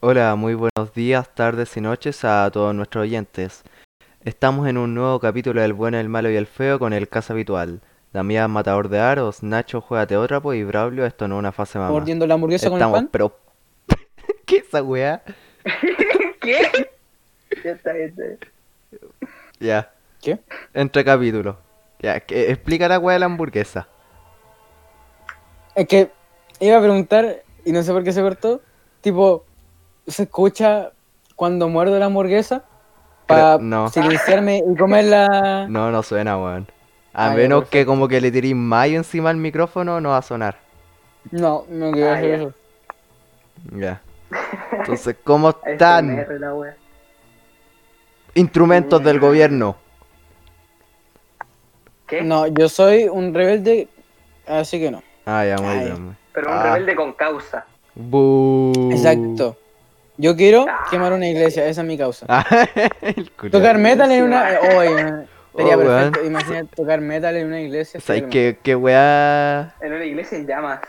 Hola, muy buenos días, tardes y noches a todos nuestros oyentes. Estamos en un nuevo capítulo del bueno, el malo y el feo con el caso habitual. Damián Matador de Aros, Nacho Juega Teótrapo y Braulio Esto no es una fase mamá. mordiendo la hamburguesa con el Estamos, pan. pero... ¿Qué es esa weá? ¿Qué? Ya está, ya está. Ya, ¿Qué? entre capítulos. Ya, que, explica la weá de la hamburguesa. Es que iba a preguntar, y no sé por qué se cortó, tipo, ¿se escucha cuando muerdo la hamburguesa? Para no. silenciarme y comerla. No, no suena, weón. A Ah, menos que como que le tirís mayo encima al micrófono, no va a sonar. No, no quiero Ah, hacer ya. eso. Ya. Entonces, ¿cómo están? Instrumentos del gobierno. ¿Qué? No, yo soy un rebelde, así que no. Ah, ya, muy Ay. bien. Pero un Ah. rebelde con causa. Exacto. Yo quiero Ah. quemar una iglesia, esa es mi causa. Ah. Tocar metal en una. oh, sería Oh, perfecto. Imagínate tocar metal en una iglesia. ¿Sabes qué, qué weá? En una iglesia en llamas.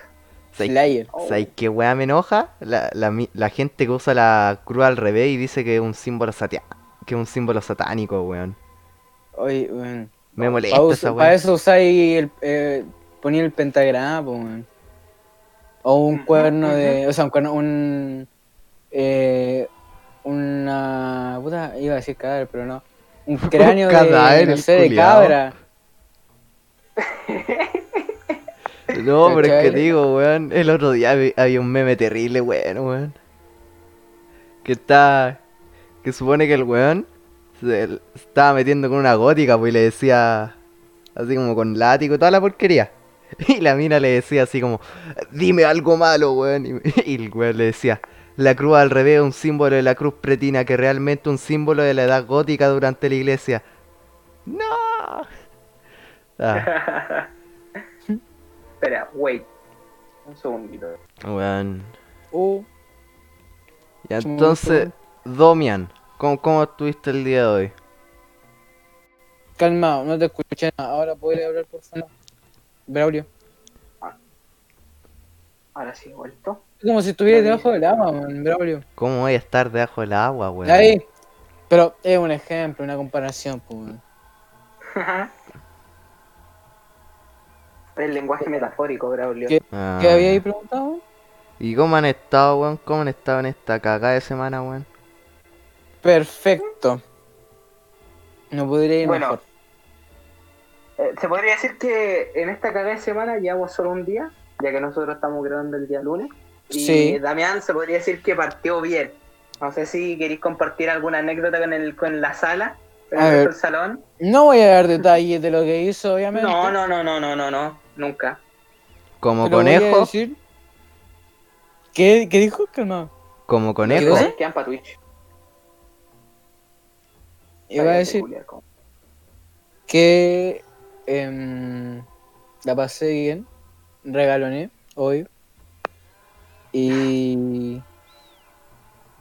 ¿Sabes Slayer. Oh. ¿sabes qué weá me enoja? La, la, la gente que usa la cruz al revés y dice que es un símbolo satia- que es un símbolo satánico, weón. Oye, weón. Me molesta Para esa Para weá. eso usáis el. Eh, ponía el pentagrama, weón. O un Ujú, cuerno de. O sea, un cuerno. Un. Eh, una. Puta, iba a decir cadáver, pero no. Un cráneo cadáver, de. No sé, de cabra. No, pero es que digo, weón, el otro día había un meme terrible, weón, weón. Que está... Que supone que el weón se estaba metiendo con una gótica, pues, y le decía... Así como con látigo y toda la porquería. Y la mina le decía así como... Dime algo malo, weón. Y, y el weón le decía... La cruz al revés es un símbolo de la cruz pretina, que realmente un símbolo de la edad gótica durante la iglesia. ¡No! Ah, Espera, wait. Un segundito. weón. Uh, Y entonces, Domian, ¿cómo, ¿cómo estuviste el día de hoy? calmado, no te escuché nada. Ahora puedes hablar, por favor. Braulio. Ahora sí he vuelto. Como si estuvieras debajo del agua, man, Braulio. ¿Cómo voy a estar debajo del agua, weón? Ahí. Pero es un ejemplo, una comparación, pues, weón. el lenguaje metafórico, Braulio. ¿Qué? Ah. ¿Qué había ahí preguntado? ¿Y cómo han estado, weón? ¿Cómo han estado en esta cagada de semana, weón? Perfecto. No podría ir Bueno, mejor. Eh, se podría decir que en esta cagada de semana llevamos solo un día, ya que nosotros estamos grabando el día lunes. Y Sí. Damián se podría decir que partió bien. No sé si queréis compartir alguna anécdota con, el, con la sala, con el, salón. No voy a dar detalles de lo que hizo, obviamente. No, no, no, no, no, no, no, nunca. Como conejo, decir- ¿Qué, ¿Qué dijo? Calmado. como ¿Qué conejo. cosa? Quedan para Twitch. Iba a decir que em, la pasé bien, regaloné hoy. Y.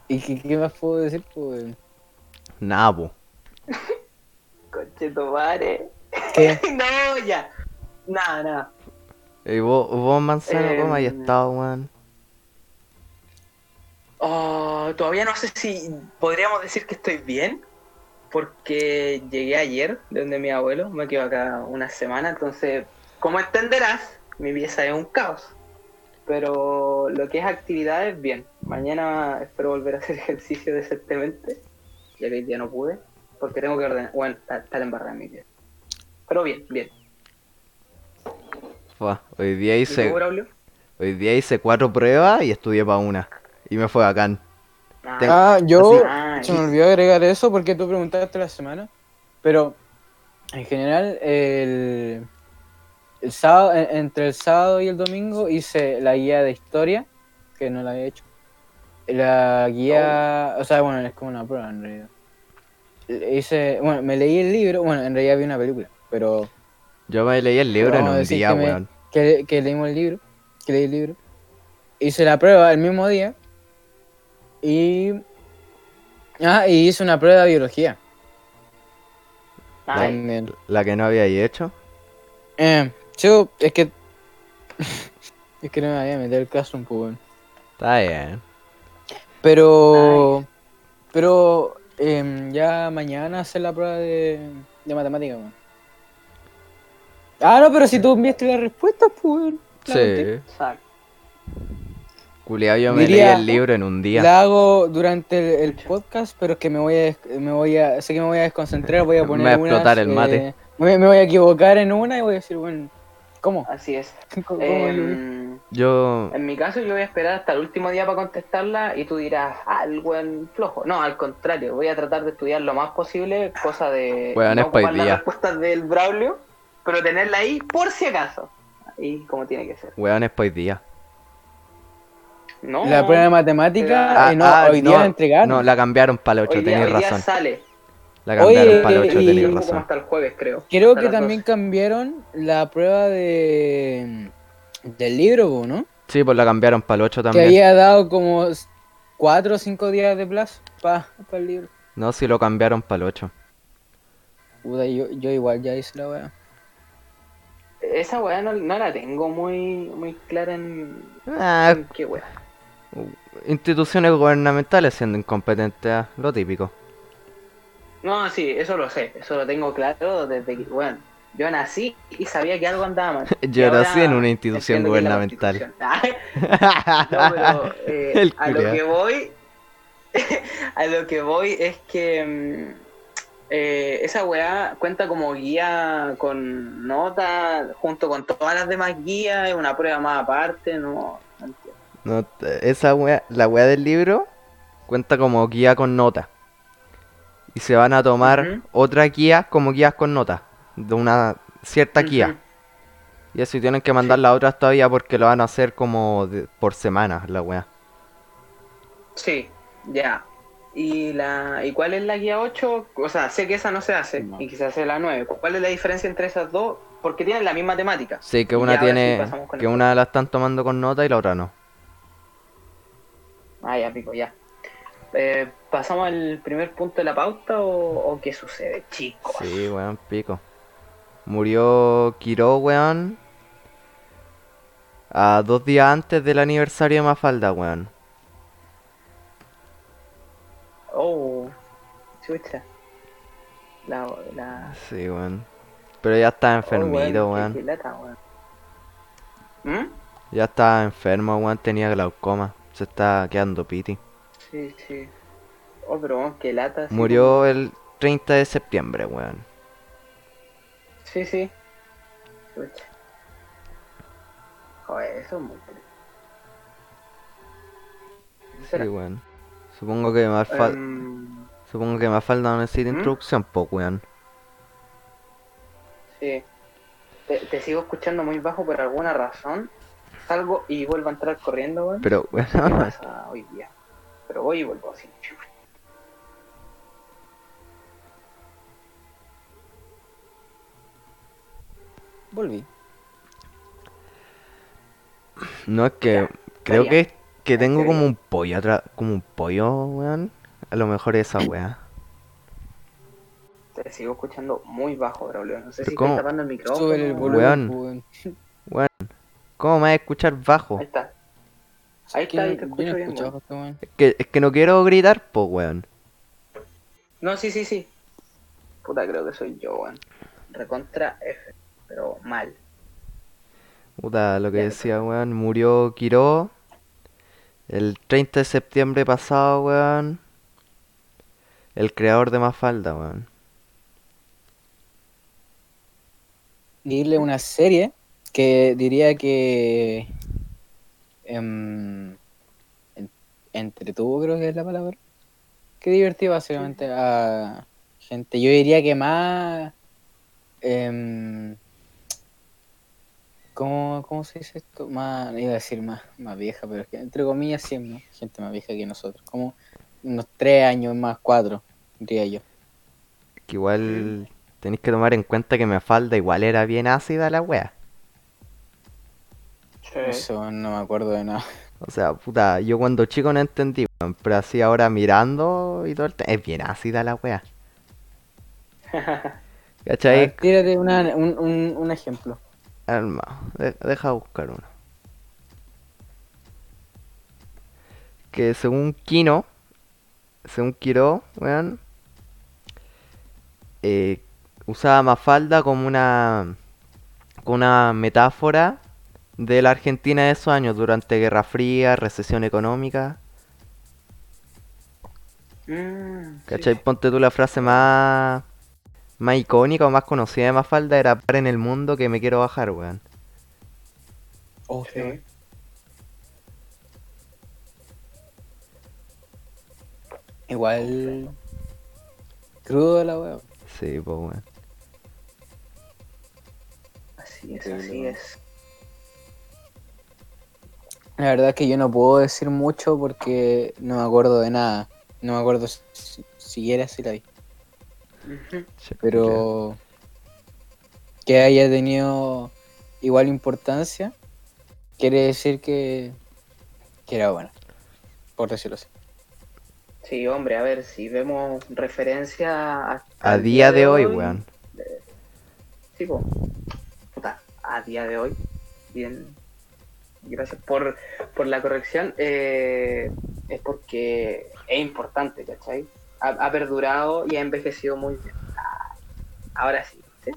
¿Y qué, qué más puedo decir? Pues, Nah, po. Conchetumare. ¿Qué? no, ya. Nada, nada. ¿Y vos, vos Manzano, cómo has Em. estado, weón? Oh, todavía no sé si podríamos decir que estoy bien, porque llegué ayer de donde mi abuelo, me quedo acá una semana, entonces, como entenderás, mi pieza es un caos. Pero lo que es actividades, bien. Mañana espero volver a hacer ejercicio decentemente, ya que hoy día no pude, porque tengo que ordenar, bueno, está, está embarrada en mi pieza. Pero bien, bien. Fua, hoy día ¿Y tú, hice, hoy día hice cuatro pruebas y estudié para una. Y me fue bacán. Ah, Ah, yo. Ah, Se me olvidó agregar eso porque tú preguntaste la semana. Pero en general, el, el sábado, en- entre el sábado y el domingo hice la guía de historia, que no la había hecho. La guía, o sea, bueno, es como una prueba en realidad. Hice, bueno, me leí el libro, bueno, en realidad vi una película, pero Yo me leí el libro en a un decir día, que me- weón. que, que leímos el libro, que leí el libro. Hice la prueba el mismo día y ah, y hice una prueba de biología también. La que no había hecho. Eh, yo, es que es que no me había metido el caso un poco. Está bien. Pero, pero em, ya mañana hacer la prueba de, de matemática, weón. Ah, no, pero si tú enviaste la respuesta, pues. La. Sí. Exacto. Culeado, yo me Diría- leí el libro en un día. La hago durante el, el podcast, pero es que me voy a, me voy a, sé que me voy a desconcentrar, voy a Me poner va a explotar unas, el mate. eh, me, me voy a equivocar en una y voy a decir, bueno, ¿cómo? Así es. ¿Cómo- cómo Em, Yo. en mi caso, yo voy a esperar hasta el último día para contestarla y tú dirás, ah, el weón flojo. No, al contrario, voy a tratar de estudiar lo más posible, cosa de Weón, no ocupar las día. respuestas del Braulio, pero tenerla ahí por si acaso. Ahí como tiene que ser. Weón, es hoy día. No, La prueba de matemática, Ah, eh, no, ah, hoy día no, la entregaron. No, la cambiaron para el 8, hoy día, tenéis hoy día razón. sale. La cambiaron Oye, para el 8, y- Como razón. hasta el jueves, creo. Creo Hasta que también 12. cambiaron la prueba de del libro, ¿no? Sí, pues la cambiaron para el 8 Que también. había dado como cuatro o cinco días de plazo para el libro. No, sí lo cambiaron para el 8. Puta, yo, yo igual ya hice la weá. Esa weá no, no la tengo muy, muy clara en, Ah, en qué weá. instituciones gubernamentales siendo incompetentes, ah, lo típico. No, sí, eso lo sé, eso lo tengo claro desde que, bueno, yo nací y sabía que algo andaba mal. Yo nací en una institución gubernamental. No, pero eh, a lo que voy, a lo que voy es que mm, eh, esa weá cuenta como guía con nota junto con todas las demás guías, es una prueba más aparte, no, no entiendo. No, esa wea, la wea del libro cuenta como guía con nota. Y se van a tomar Ujú. otras guías como guías con nota. De una cierta guía. Ujú. Y eso y tienen que mandar las otras todavía porque lo van a hacer como de- por semana, la wea. Sí, ya. ¿Y, la, ¿Y cuál es la guía 8? O sea, sé que esa no se hace No. y que se hace la 9. ¿Cuál es la diferencia entre esas dos? Porque tienen la misma temática. Sí, que una sí tiene. con que una la están tomando con nota y la otra no. Ah, ya, pico, ya. Eh, ¿Pasamos al primer punto de la pauta o, o qué sucede, chicos? Sí, weón, pico. Murió Quiró, weón. A dos días antes del aniversario de Mafalda, weón. Oh, chucha. La, la... Sí, weón. Pero ya estaba enfermito, oh, lata, weón. ¿Mm? Ya estaba enfermo, weón. Tenía glaucoma. Se está quedando piti. Sí, sí. Oh, pero qué lata. sí, Murió el 30 de septiembre, weón. Sí, sí. Chucha. Joder, eso es muy triste. Sí, Será. weón. Supongo que Mafalda, Em, supongo que Mafalda no necesita ¿Mm? introducción, po, weón. sí. Te, te sigo escuchando muy bajo por alguna razón. Salgo y vuelvo a entrar corriendo, weón. Pero, ¿Qué weón. pasa hoy día? Pero voy y vuelvo así. Volví. No es que. Ya, Creo ya. que, que tengo como un pollo atrás. Como un pollo, weón. A lo mejor esa weá. Te sigo escuchando muy bajo, Braulio. No sé ¿Pero si cómo? estoy tapando el micrófono. Sube el volumen, Weón. weón. ¿Cómo me vas a escuchar bajo? Ahí está. Ahí está, ahí te yo escucho no bien, escuchaba weón. weón. Es que, es que no quiero gritar, po, weón. No, sí, sí, sí. Puta, creo que soy yo, weón. Recontra F. Pero mal. Puta, lo que Ya, decía, weón. Murió Quiró. El 30 de septiembre pasado, weón. El creador de Mafalda, weón. Dile una serie que diría que em, en- entretuvo creo que es la palabra que divertido básicamente a gente yo diría que más em, ¿cómo, cómo se dice esto? más iba a decir más, más vieja pero es que entre comillas sí ¿no? gente más vieja que nosotros como unos tres años más cuatro diría yo Que igual tenéis que tomar en cuenta que Mafalda igual era bien ácida la wea. Eso no me acuerdo de nada O sea, puta, yo cuando chico no entendí, weón. Pero así ahora mirando y todo el Es bien ácida la wea. ¿Cachai? ver, tírate una- un, un, un ejemplo Alma, de- deja buscar uno. que según Kino, según Kiro, weón, eh, usaba Mafalda como una, como una metáfora de la Argentina de esos años, durante Guerra Fría, recesión económica. Mm, ¿Cachai? sí. Ponte tú la frase más, más icónica o más conocida de Mafalda era par en el mundo que me quiero bajar, weón. Oh, Sí. Igual. Crudo la wea. Sí, pues weón. Así es, así es. La verdad es que yo no puedo decir mucho porque no me acuerdo de nada. No me acuerdo si, siquiera si la vi. Che, Pero que haya tenido igual importancia quiere decir que, que era buena. Por decirlo así. Sí, hombre, a ver, si vemos referencia a, A día de hoy, weón. Sí, po. Puta, a día de hoy. Bien. Gracias por, por la corrección. Eh, es porque es importante, ¿cachai? Ha, ha perdurado y ha envejecido muy bien. Ah, ahora sí, ¿sí?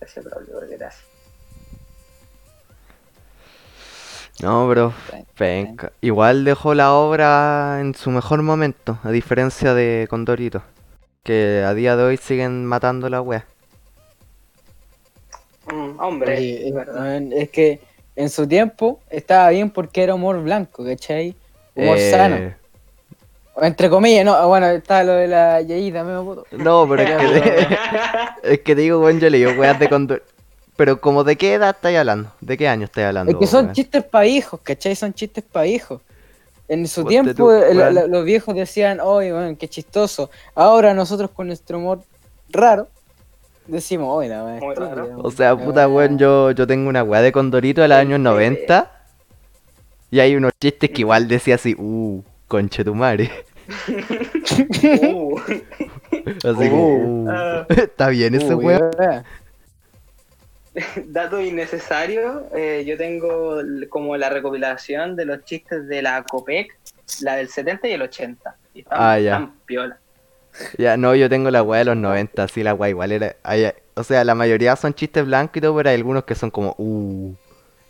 Gracias, Braulio, gracias. No, bro, penca. Igual dejó la obra en su mejor momento, a diferencia de Condorito. Que a día de hoy siguen matando la wea. Mm, hombre, Oye, es verdad. man, es que en su tiempo estaba bien porque era humor blanco, ¿cachai? Humor Eh, sano. Entre comillas, no, bueno, está lo de la Yeida, me puto. No, pero es que te, es que te digo, weón, yo leí weas de Condorito. Pero como de qué edad estáis hablando? ¿De qué año estáis hablando? Es que son weón? chistes para hijos, ¿cachai? Son chistes para hijos. En su Ponte tiempo tú, la- weón. la- los viejos decían, oye, weón, qué chistoso. Ahora nosotros con nuestro humor raro decimos, oye, la weá Muy estúpida, raro. weón, O sea, puta, weá". weón, yo, yo tengo una weá de Condorito de los años 90. Y hay unos chistes que igual decía así, uh, conche tu madre. Uh, Así como, uh, Ah. está bien ese Uy, weón. weá. dato innecesario, eh, yo tengo como la recopilación de los chistes de la COPEC, la del 70 y el 80. Y están, Ah, ya. están piola. Ya, no, yo tengo la weá de los 90, sí, la weá igual era. hay- o sea, la mayoría son chistes blancos y todo, pero hay algunos que son como, uh.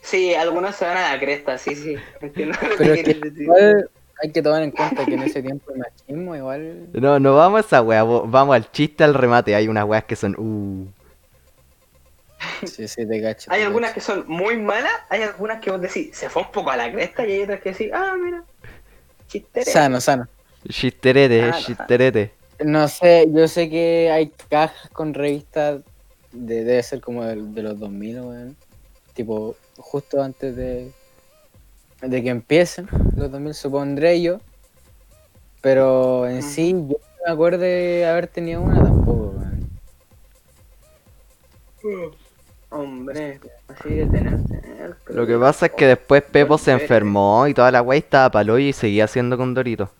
Sí, algunos se van a la cresta, sí, sí. Entiendo lo Pero que es que quieres decir. igual hay que tomar en cuenta que en ese tiempo el machismo igual... No, no vamos a esa weá, vamos al chiste al remate. Hay unas weas que son, uh. Sí, sí, te cacho. Hay te algunas que son muy malas, hay algunas que vos decís, se fue un poco a la cresta y hay otras que decís, ah, mira, chistere. Sano, sano. Chisterete, Ah, no. chisterete. No sé, yo sé que hay cajas con revistas, de, debe ser como de, de los 2000, weón. Tipo, justo antes de, de que empiecen los 2000, supondré yo. Pero en Ujú. sí, yo no me acuerdo de haber tenido una tampoco, weón. Hombre, así de tener, tener. pero- Lo que pasa es que después Pepo se enfermó y toda la weá y estaba palo y seguía haciendo Condorito.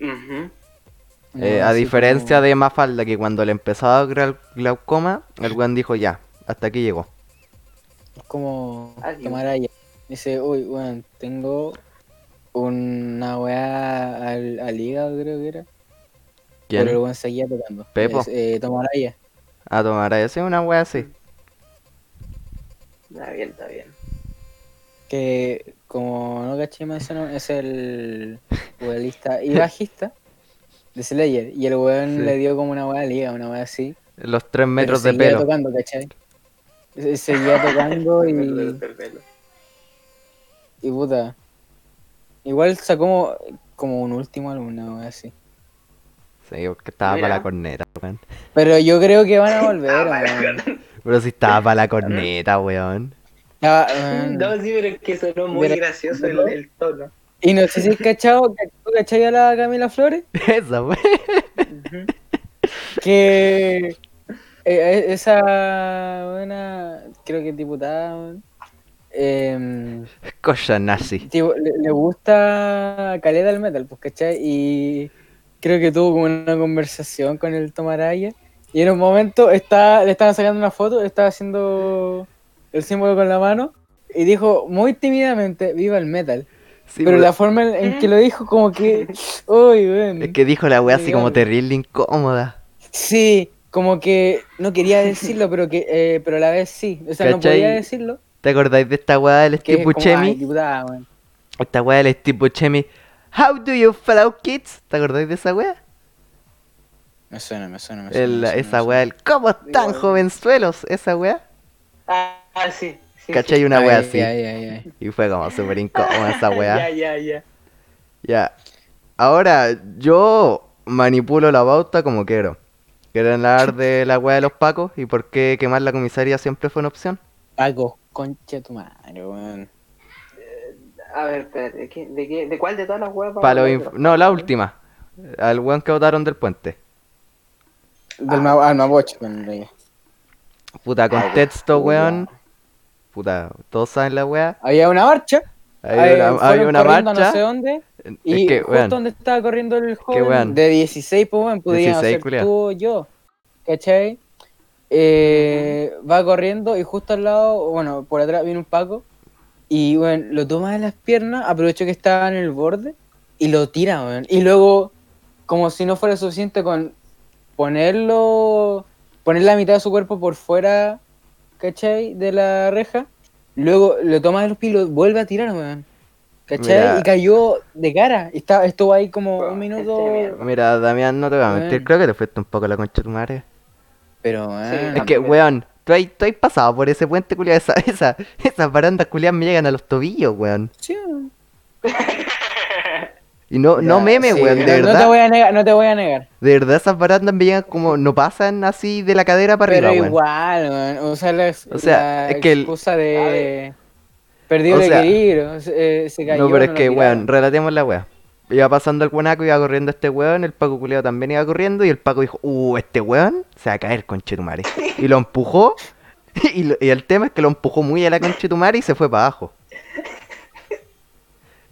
Ujú. Eh, No, a diferencia como- de Mafalda, que cuando le empezaba a dar glaucoma, el weón dijo ya, hasta aquí llegó. Es como. Tomaraya. Dice, uy, weón, tengo una weá al, al hígado, creo que era. ¿Quién? Pero el weón seguía tocando. Pepo. Es, eh, Tomaraya. A tomar a ese una weá así. Está bien, está bien. Que, como no caché menos, es el vocalista y bajista de Slayer. Y el weón Sí. le dio como una weá hígado, una weá así. Los tres pero metros de seguía pelo. tocando, ¿cachai? Se- Seguía tocando y, y puta. Igual sacó como un último álbum, una weá así. Sí, porque estaba Mira. para la corneta, weón. Pero yo creo que van a volver, Ah, weón. Pero si estaba para la corneta, weón. Ya, weón. No, sí, pero es que sonó muy Mira, gracioso el tono. Y no sé si has cachado, ¿tú cachai a la Camila Flores? Esa. Ujú. Que eh, esa buena, creo que es diputada, em, Cosa nazi. tipo, le, le gusta caleta el metal, pues, ¿cachai? Y creo que tuvo como una conversación con el Tomaraya. Y en un momento está, le estaban sacando una foto, estaba haciendo el símbolo con la mano. Y dijo muy tímidamente, viva el metal. Sí, pero pues, la forma en, en que lo dijo, como que. Uy, weón. Es que dijo la weá así como terrible incómoda. Sí, como que no quería decirlo, pero que eh, pero a la vez sí. O sea, no podía decirlo. ¿Te acordáis de esta weá del Steve Buscemi? weón. Esta weá del Steve Buscemi. How do you follow kids? ¿Te acordáis de esa weá? Me suena, me suena, me suena. El- me suena, esa me weá, suena. el ¿cómo están Igual. jovenzuelos? Esa weá. Ah, ah, sí. Sí, ¿Cachai? sí. Una weá Ay, así. Y fue como súper incómoda esa Ya, weá. ya, ya. Ya. Ahora, yo manipulo la pauta como quiero. ¿Quieren hablar de la weá de los pacos y por qué quemar la comisaría siempre fue una opción? Paco, concha tu madre, weón. A ver, espérate, ¿de, qué, de, qué, ¿de cuál de todas las huevas? Pa' los inf- No, la última. Al weón que votaron del puente. Del ah, realidad. Puta, contexto, weón. Puta, todos saben la weá. Había una marcha. Eh, una, fueron una marcha. no sé dónde. Es Y que, justo donde estaba corriendo el joven de 16, pues weón, podían 16, ser culiao. tú yo. ¿Cachai? Eh, va corriendo y justo al lado, bueno, por atrás viene un Paco. Y bueno, lo toma de las piernas, aprovechó que estaba en el borde y lo tira, weón. Y luego, como si no fuera suficiente con ponerlo, poner la mitad de su cuerpo por fuera, ¿cachai? De la reja. Luego lo toma de los pies y lo vuelve a tirar, weón. ¿Cachai? Mira. Y cayó de cara. Y está, estuvo ahí como Bueno, un gente minuto. Mira, Damián, no te voy a mentir, Weón. creo que te fuiste un poco la concha de tu madre. Pero. Sí, Es que, weón, tú has, tú pasado por ese puente, culiado. Esa, esa, esas barandas culiadas me llegan a los tobillos, weón. Sí, weón. Y no, no Ya, meme, sí, weón, no- de No te verdad. voy a negar, no te voy a negar. De verdad, esas barandas me llegan como. No pasan así de la cadera para Pero arriba, weón. igual, weón. O sea, la, O sea, la es que el- excusa A de. Perdió O el equilibrio. Se, eh, se cayó. No, pero es que, tiraron. weón, relatemos la weá. Iba pasando el guanaco, iba corriendo este weón, el Paco culiado también iba corriendo, y el Paco dijo, uh, este weón se va a caer, conchetumare. Y lo empujó, y, lo- y el tema es que lo empujó muy a la conchetumare y se fue para abajo.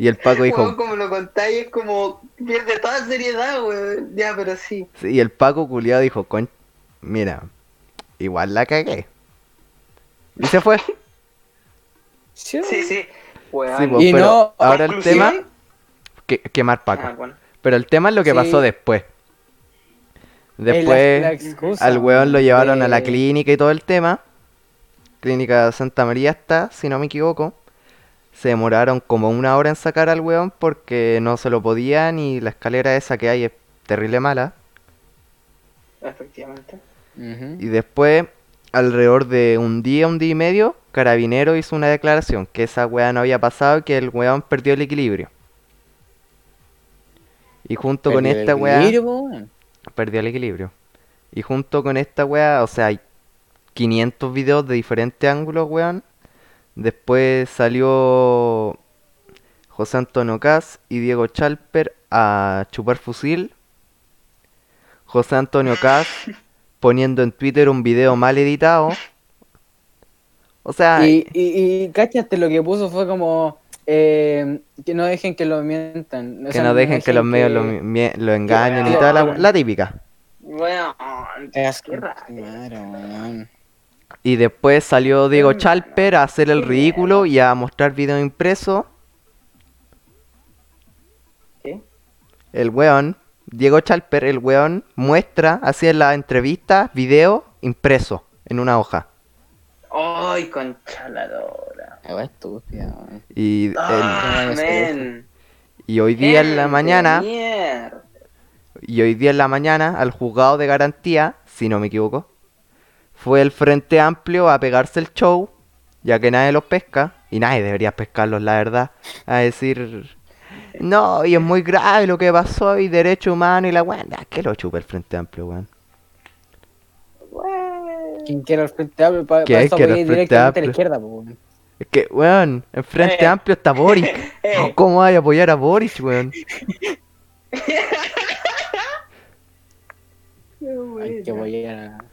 Y el Paco dijo, Weón, como lo contáis, es como pierde toda seriedad, weón. Ya, pero sí. sí, y el Paco culiado dijo, con... mira, igual la cagué. Y se fue. Sí, Sí, sí. Weón. Pues, Y pero no- ahora el tema, que, quemar Paco. Ah, bueno. Pero el tema es lo que Sí. pasó después. La- Después... la Al weón lo llevaron a la clínica y todo el tema. Clínica Santa María está, si no me equivoco. Se demoraron como una hora en sacar al weón porque no se lo podían y la escalera esa que hay es terrible mala. Efectivamente. Y después, alrededor de un día, un día y medio, Carabinero hizo una declaración que esa weá no había pasado y que el weón perdió el equilibrio. Y junto con esta weá... equilibrio, po, weón. perdió el equilibrio. Y junto con esta weá, o sea, hay 500 videos de diferentes ángulos, weón. Después salió José Antonio Cas y Diego Chalper a chupar fusil. José Antonio Cas poniendo en Twitter un video mal editado. O sea, Y, y, y cáchate, lo que puso fue como eh, que no dejen que lo mientan. o que sea, no dejen que los medios lo, que- lo engañen y toda la, la típica. Weón. Es que- weón. Y después salió Diego Chalper a hacer el ridículo y a mostrar video impreso. ¿Qué? El weón, Diego Chalper, el weón, muestra, hacía la entrevista, video impreso en una hoja. Ay, conchaladora. La weá estúpida, weón. Y, el- Ah, men. y hoy día en la mañana, Mierda. y hoy día en la mañana, al juzgado de garantía, si no me equivoco, fue el Frente Amplio a pegarse el show, ya que nadie los pesca, y nadie debería pescarlos, la verdad, a decir, no, y es muy grave lo que pasó, y derecho humano, y la weón, que lo chupa el Frente Amplio, weón. Weón. Quien quiera el frente amplio, para ¿Quién eso quiere apoyé el Frente directamente a Amplio? la izquierda, weón. Es que, weón, en Frente Eh. Amplio está Boric. Eh. ¿Cómo vas a apoyar a Boric, weón? Hay que apoyar a...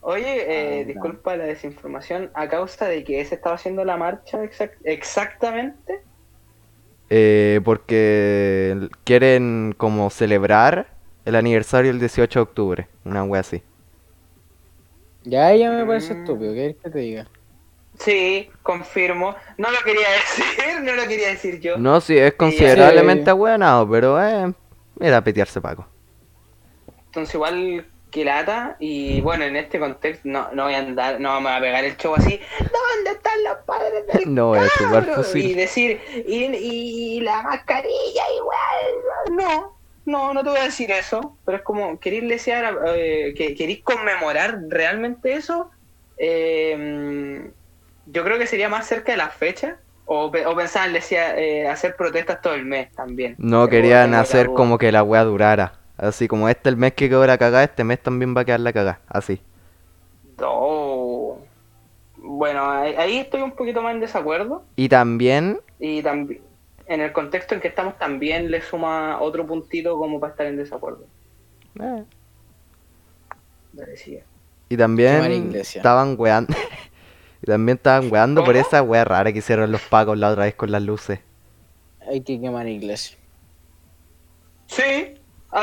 Oye, eh, Ah, disculpa la desinformación. ¿A causa de que se estaba haciendo la marcha exact- exactamente? Eh, porque quieren como celebrar el aniversario del 18 de octubre, una wea así. Ya, ya me parece Mm. estúpido, ¿qué que te diga? Sí, confirmo. No lo quería decir, no lo quería decir yo. No, sí, es considerablemente ahueonado, pero eh, era petearse Paco. Entonces igual que lata y bueno, en este contexto no, no voy a andar, no vamos a pegar el show así, ¿dónde están los padres del No voy a. Y decir, y, y la mascarilla igual, no, no, no te voy a decir eso, pero es como, ¿queréis desear, eh, que queréis conmemorar realmente eso? Eh, yo creo que sería más cerca de la fecha, o, o pensaban decía, eh, hacer protestas todo el mes también. No querían hacer como que la wea durara. Así como este el mes que quedó la cagada, este mes también va a quedar la cagada. Así. Oh. Bueno, ahí, estoy un poquito más en desacuerdo. Y también, Y también, en el contexto en que estamos, también le suma otro puntito como para estar en desacuerdo. eh, Dale, sigue. y también estaban weando. y también estaban weando por esa wea rara que hicieron los pacos la otra vez con las luces. Hay que quemar iglesia. Sí.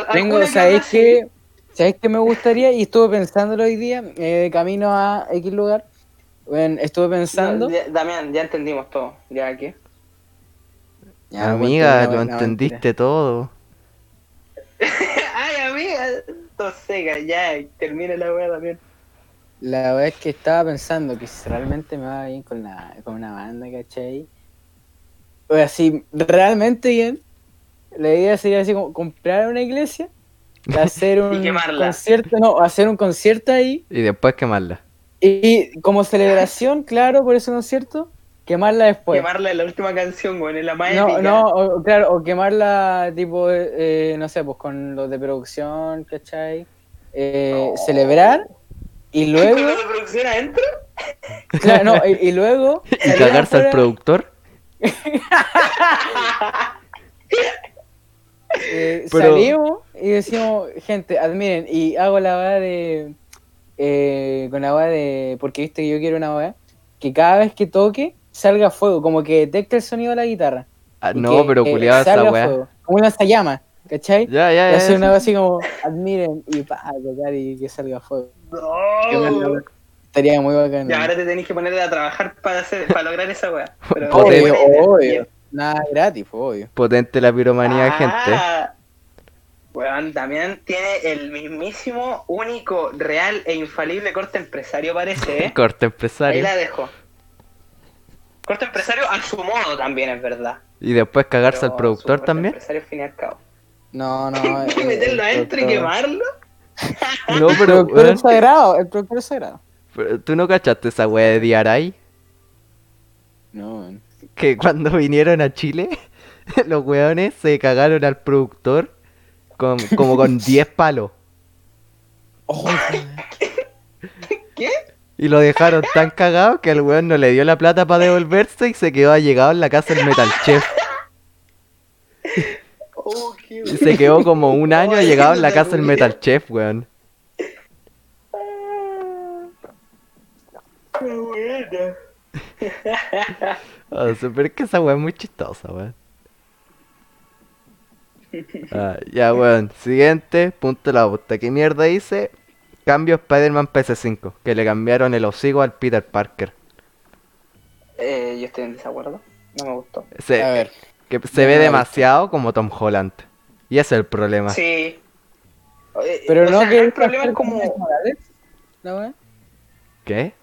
Tengo, alguna que ¿sabéis otra sí. qué? ¿Sabéis qué me gustaría? Y estuve pensándolo hoy día, eh, camino a X lugar. Bueno, estuve pensando. No, ya- Damián, ya entendimos todo. Ya aquí. Ya, Amiga, bueno, lo no, entendiste todo. Ay, amiga. Todo seca, ya. Termina la wea también. La verdad es que estaba pensando que si realmente me va bien con, la, con una banda, ¿cachai? O así, realmente bien. La idea sería así como comprar una iglesia, hacer un quemarla. concierto, no, hacer un concierto ahí Y después quemarla. y como celebración, claro, por ese concierto, quemarla después. Quemarla en la última canción, güey, en la más No, épica. no, o- claro, o quemarla tipo, eh, no sé, pues con los de producción, ¿cachai? Eh, No. Celebrar y ¿Con luego, la de producción adentro? claro, no, y, y luego Y cagarse al productor. Eh, Pero- salimos y decimos, gente, admiren, y hago la weá de, eh, con la weá de, porque viste que yo quiero una weá, que cada vez que toque salga fuego, como que detecte el sonido de la guitarra. Ah, y no, que, pero eh, culiado esa fuego, Como una llama, ¿cachai? Ya, Y ya, ya. hacer una cosa así como, admiren y pa, tocar y que salga fuego. No. Estaría muy bacán. Ya, ahora te tenés que poner a trabajar para hacer, para lograr esa weá. Pero- Potente. obvio, Bien, obvio. Nada gratis, pues, obvio. Potente la piromanía, gente. Ah, Weón, también tiene el mismísimo, único, real e infalible corte empresario, parece, ¿eh? Corte Ahí empresario. la dejo. Corte empresario a su modo también, es verdad. Y después cagarse Pero al productor también. empresario fin y al cabo. No, no. ¿Hay que eh, meterlo el adentro y productor- quemarlo? No, El pero, productor weón, es sagrado, el productor es sagrado. pero tú no cachaste esa wea de DRI. No, man. Que cuando vinieron a Chile, los weones se cagaron al productor con, como con 10 palos. Oh, ¿Qué? Y lo dejaron tan cagado que el weón no le dio la plata para devolverse y se quedó allegado en la casa del Metal Chef. Oh, qué Y se quedó como un año Ay, allegado en la casa del. Metal Chef, weón. Qué buena. O sea, pero es que esa weá es muy chistosa, weón. Ah, ya, weón. Siguiente, punto de la puta. ¿Qué mierda dice? Cambio Spider-Man PS5. Que le cambiaron el hocico al Peter Parker. Eh, yo estoy en desacuerdo. No me gustó. Se, A ver, que se no ve demasiado como Tom Holland. Y ese es el problema. Sí. Pero o no sea, que el problema es como. ¿no? ¿Qué?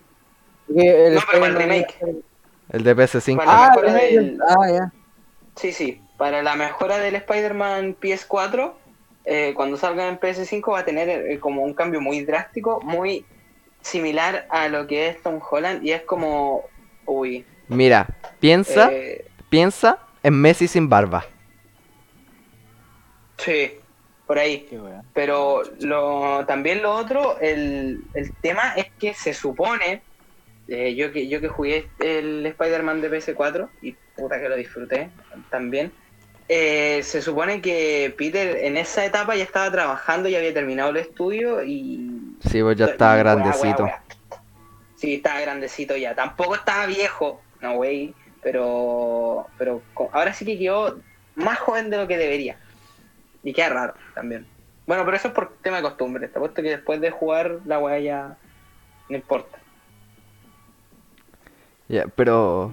Que el No, pero el remake. El de PS5. Para- Ah, del- ah, ya. Sí, sí. Para la mejora del Spider-Man PS4, eh, cuando salga en PS5 va a tener eh, como un cambio muy drástico, muy similar a lo que es Tom Holland. Y es como. Uy. Mira, piensa, eh, piensa en Messi sin barba. sí, por ahí. Pero lo, también lo otro, el, el tema es que se supone, eh, yo que yo que jugué el Spider-Man de PS4 y puta que lo disfruté también, eh, se supone que Peter en esa etapa ya estaba trabajando, ya había terminado el estudio y... Sí, pues ya estaba y grandecito. Sí, estaba grandecito ya. Tampoco estaba viejo, no güey, pero, pero ahora sí que quedó más joven de lo que debería. Y queda raro también. Bueno, pero eso es por tema de costumbre. Te apuesto que después de jugar la weá ya no importa. Ya, pero.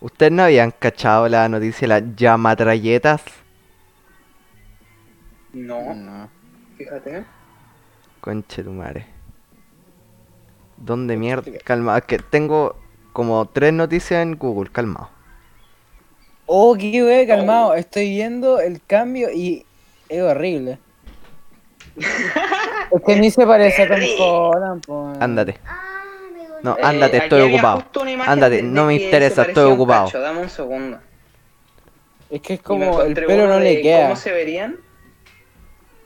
¿Ustedes no habían cachado la noticia de las llamatralletas? No, No. fíjate. Conche tu madre. ¿Dónde mierda? Calma, es que tengo como tres noticias en Google, calmado. Oh, qué wey, calmado. Estoy viendo el cambio y es horrible. es que ni se parece a Tom. Holland, po. Ándate. No, Eh, ándate, aquí estoy ocupado. Ándate, de- no me interesa, estoy ocupado. cacho, Dame un segundo. Es que es como el pelo no le queda. ¿Cómo se verían?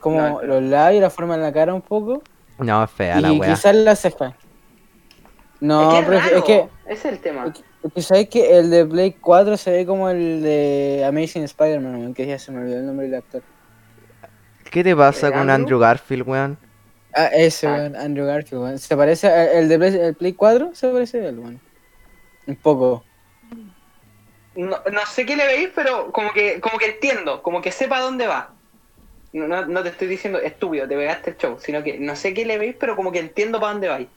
Como No, pero- los labios, la forma en la cara un poco. No, es fea la y wea. quizás la ceja. No, es que pero es, es raro, que, Ese es el tema. es que, es que sabes que el de Blade 4 se ve como el de Amazing Spider-Man, weón, que ya se me olvidó el nombre del actor. ¿Qué te pasa con ¿Andrew? Andrew Garfield, weón? Ah, ese, Ah. Andrew Garfield. Se parece, a- el de Play, el Play 4 se parece a él, weón. Un poco. No, no sé qué le veis, pero como que, como que entiendo, como que sepa dónde va. No, no, no te estoy diciendo estúpido, te pegaste el show, sino que no sé qué le veis, pero como que entiendo para dónde vais.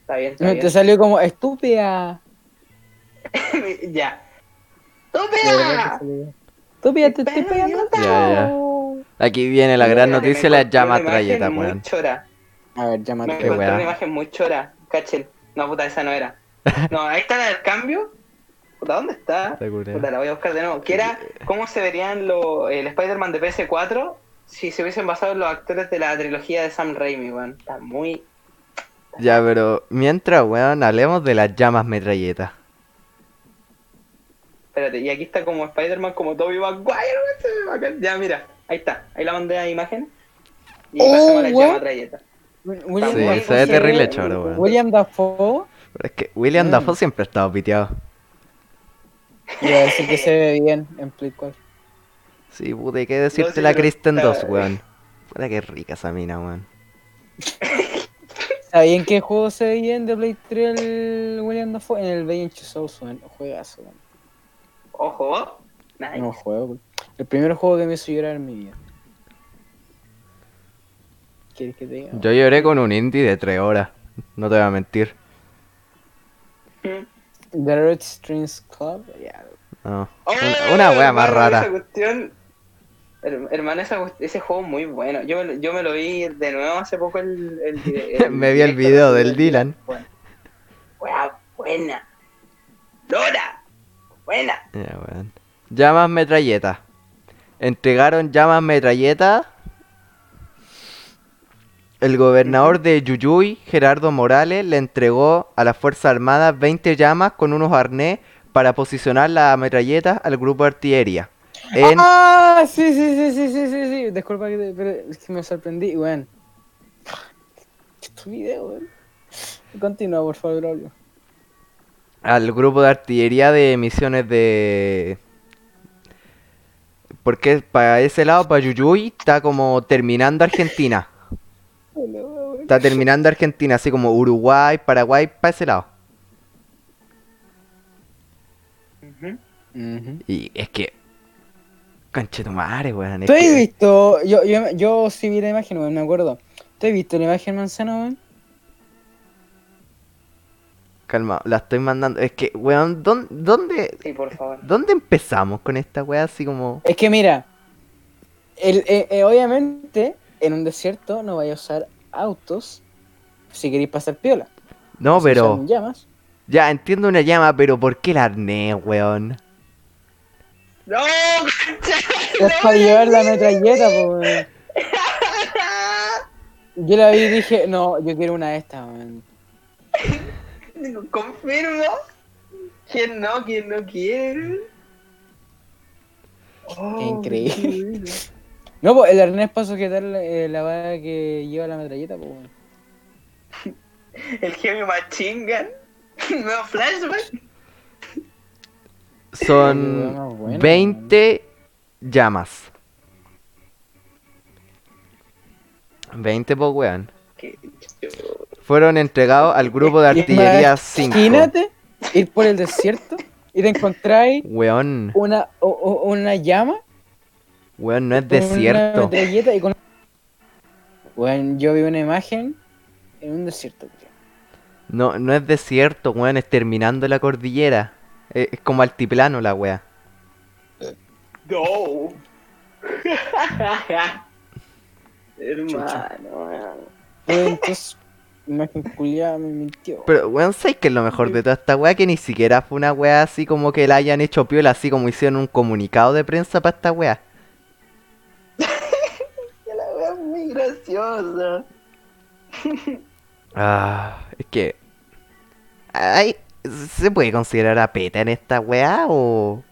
Está bien, está Te bien. salió como estúpida. ya. ¡Estúpida! Estúpida, te estoy pegando. idiota. Ya, ya. Aquí viene la gran noticia, la llamatralleta, imagen weón. A ver, Me llámate. Qué encontré una imagen muy chora. Cachen. No, puta, esa no era. No, ahí está la del cambio. Puta, ¿dónde está? Puta, la voy a buscar de nuevo. Que era cómo se verían los, el Spider-Man de PS4 si se hubiesen basado en los actores de la trilogía de Sam Raimi, weón. Está muy. Ya, pero mientras, weón, hablemos de las llamas metralletas. Espérate, y aquí está como Spider-Man, como Tobey Maguire. Ya, mira, ahí está. Ahí la mandé a imagen. Y Oh, pasamos a la weón. llama trayeta. William Sí, Dafoe se ve terrible choro, weón. William Dafoe. Pero es que William Mm. Dafoe siempre ha estado piteado. Iba a decir que se ve bien en Play 4. Sí, puta, hay que decirte sí, la Kristen está- 2, weón. Puta que rica esa mina, weón. ¿Sabían en qué juego se ve bien de Play 3 el William Dafoe? En el Bay Souls, weón. Juegazo, weón. Ojo. Nice. No juego, weón. El primer juego que me hizo llorar en mi vida. ¿Quieres que te diga? Yo lloré con un indie de 3 horas. No te voy a mentir. Mm. The Red Strings Club, ya. No. Oh, Una, una wea más hermano, Esa rara. cuestión, her- hermano, esa ese juego es muy bueno. Yo me, lo- yo me lo vi de nuevo hace poco el, el, Me vi el video del Dylan. Bueno. Wea buena. Dora. Buena. Ya, weón. Llamas metralletas. Entregaron llamas metralletas. El gobernador de Yuyuy, Gerardo Morales, le entregó a las Fuerzas Armadas 20 llamas con unos arnés para posicionar las metralletas al grupo de artillería. En... ¡Ah! Sí, sí, sí, sí, sí, sí, sí. Disculpa que te- pero es que me sorprendí, weón. Tu video, weón. Continúa, por favor, Braulio. al grupo de artillería de misiones de... Porque para ese lado, para Yuyuy, está como terminando Argentina. Está terminando Argentina, así como Uruguay, Paraguay, para ese lado. Y es que... Conchetumare, weón. ¿Tú has que- visto? Yo, yo, yo sí vi la imagen, weón, me acuerdo. ¿Tú has visto la imagen manzana, weón? Calma, la estoy mandando. Es que, weón, ¿dónde, dónde, Sí, por favor. dónde empezamos con esta weá así como... Es que mira, el, eh, eh, obviamente en un desierto no vaya a usar autos si queréis pasar piola. No, Se pero... llamas. Ya, entiendo una llama, pero ¿por qué el arnés, weón? ¡No! Es para llevar la metralleta, po, weón. Yo la vi y dije, no, yo quiero una de estas, weón. Digo, Confirmo. ¿Quién no? ¿Quién no quiere? Oh, Qué increíble. Bueno. No, pues el arnés para sujetar la, eh, la bala que lleva la metralleta, pues, weón. El Heavy Machine Gun. Nuevo flashback. Son Más bueno, 20 llamas. 20 po weón. Qué chulo. Fueron entregados al grupo de artillería 5. Imagínate ir por el desierto y te encontráis Weón, una, o- o- una llama weón, no es una desierto. y con... Bueno, yo vi una imagen en un desierto, creo. No, no es desierto, weón, es terminando la cordillera. Es, es como altiplano la wea. No. Hermano, weón. Entonces, imagen culiada me mintió. Pero, weón, ¿sabes qué es lo mejor de toda esta wea? Que ni siquiera fue una wea así como que la hayan hecho piola, así como hicieron un comunicado de prensa para esta wea. Graciosa. Ah, es que. Ay, ¿Se puede considerar a peta en esta wea o.?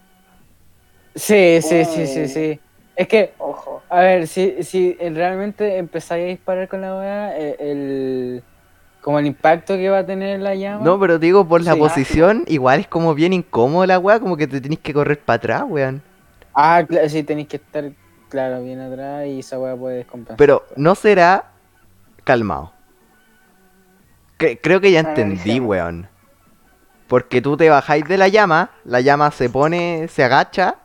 Sí, sí, sí, sí, sí. Es que, Ojo. a ver, si, si realmente empezáis a disparar con la weá, eh, el, como el impacto que va a tener la llama. No, pero digo, por la Sí. posición, igual es como bien incómodo la wea, como que te tenés que correr para atrás, weón. Ah, claro, sí, tenéis que estar, claro, bien atrás y esa weá puede descompensar. Pero no será calmado. Cre- creo que ya entendí, weón. Porque tú te bajáis de la llama, la llama se pone, se agacha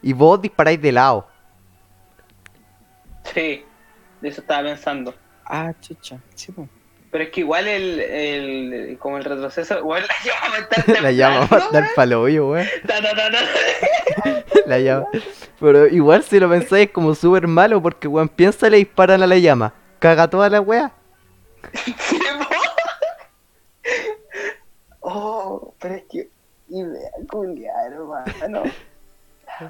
y vos disparáis de lado. Sí, de eso estaba pensando. Ah, chucha, sí, pues. Pero es que igual el, el como el retroceso, igual la llama está La llama va a dar palo hoyo, weón. La llama. Pero igual si lo pensáis es como súper malo porque, weón, piensa le disparan a la llama. Caga toda la po. Oh, pero es que idea culiar, hermano.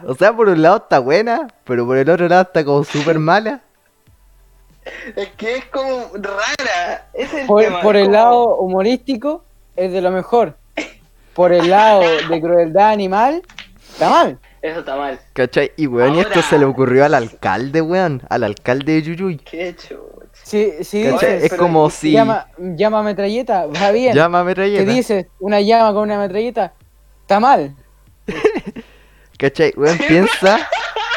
O sea, por un lado está buena, pero por el otro lado está como súper mala. Es que es como rara. Ese es el Por, tema, por es el como- lado humorístico, es de lo mejor. Por el lado de crueldad animal, está mal. Eso está mal. ¿Cachai? Y weón, y esto se le ocurrió al alcalde, weón. Al alcalde de Yuyuy. Qué chucho. Sí, sí, Es como si. llama, llama metralleta, va bien. Llama Te metralleta. dices una llama con una metralleta, está mal. ¿Cachai? Weón, piensa.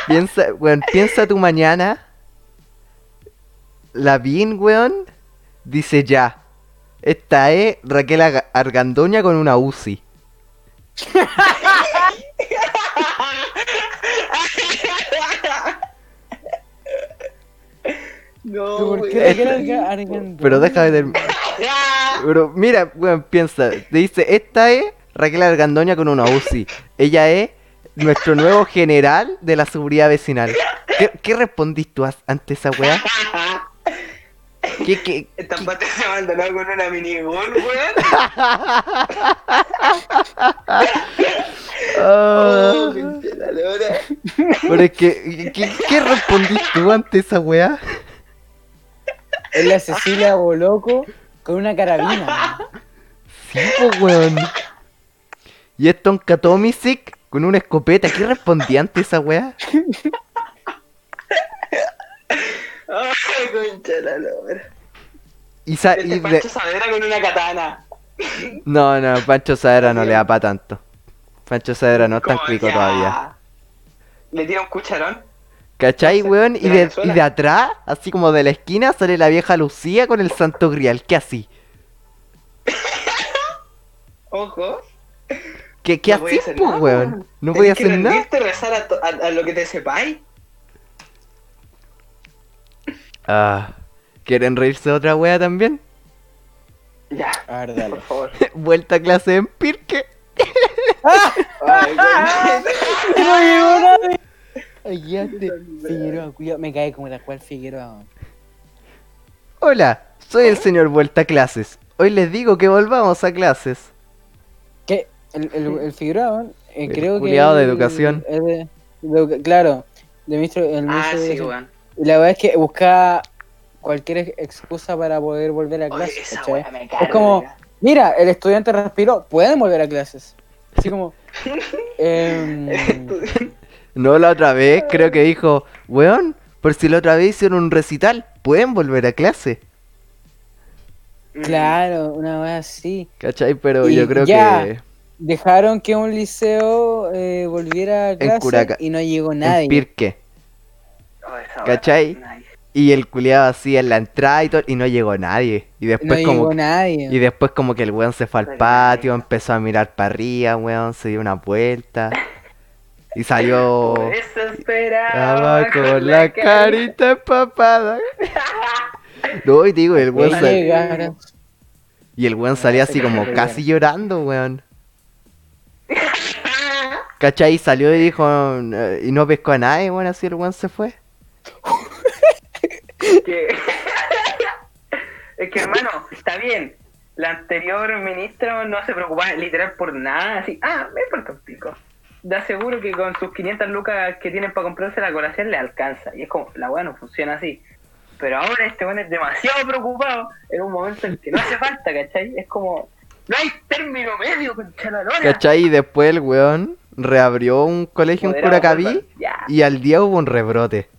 Piensa, weón, piensa tu mañana. La Bin, weón, dice ya. Esta es Raquel Argandoña con una UCI. No, ¿Pero ¿Por qué Raquel? Pero deja de terminar. Pero mira, weón, piensa. Te dice, esta es Raquel Argandoña con una UCI. Ella es nuestro nuevo general de la seguridad vecinal. ¿Qué, qué respondiste ante esa weá? ¿Qué, qué, Esta parte se abandonó con una minigun, weón. Oh, lora. pero es que, ¿qué, qué respondiste tú ante esa weá? Es la Cecilia Boloco con una carabina. Sí, pues, weón. Y es Tonka Tomisic con una escopeta. ¿Qué respondí ante esa weá? Ay, concha la lora. Y, sa- y Este de- Pancho Savera con una katana. No, no, Pancho Sadera no le da pa' tanto. Pancho Sadera no es tan ya. todavía. Le tira un cucharón. ¿Cachai, weón? Y de de, y de atrás, así como de la esquina, sale la vieja Lucía con el santo grial. ¿Qué así? Ojo. ¿Qué, qué así, pues, weón? No Tenés podía que hacer nada. rendirte, rezar a, a- a lo que te sepáis. Ah, ¿quieren reírse de otra wea también? Ya, A ver, dale. por favor. Vuelta a clase en Pirque. Ayate. Figueroa, cuidado, me cae como la cual Figueroa. Hola, soy el señor Vuelta a clases. Hoy les digo que volvamos a clases. ¿Qué? El, el, el Figueroa, eh, El creo que. culiao de el- educación. es de- de educa- claro, de ministro, el Ah, ministro de sí, educación. Y la verdad es que busca cualquier ex- excusa para poder volver a Oye, clases. Es como, mira, el estudiante respiró, pueden volver a clases. Así como. em, No, la otra vez creo que dijo, weón, por si la otra vez hicieron un recital, pueden volver a clase. Claro, una vez así. ¿Cachai? Pero Y yo creo ya. que Dejaron que un liceo eh, volviera a clase Curaca- y no llegó en nadie. Pirque. ¿Cachai? Y el culiado así en la entrada y todo, y no llegó nadie. Y no después llegó como nadie. y después como que el weón se fue al patio, empezó a mirar para arriba, weón, se dio una vuelta. Y salió Por eso esperaba estaba con la carita empapada. No, y digo, el weón Que Bueno, sal- llegara. Y el weón salía así como casi llorando, weón. ¿Cachai? Y salió y dijo, y no pescó a nadie, weón, así el weón se fue. Que... es que hermano, está bien. La anterior ministra no se preocupaba literal por nada, así, ah, me importa un pico. Da seguro que con sus 500 lucas que tienen para comprarse la colación le alcanza. Y es como, la weá no funciona así. Pero ahora este weón es demasiado preocupado en un momento en que no hace falta, ¿cachai? Es como, no hay término medio, lora. ¿Cachai? Y después el weón reabrió un colegio en Curacaví y al día hubo un rebrote.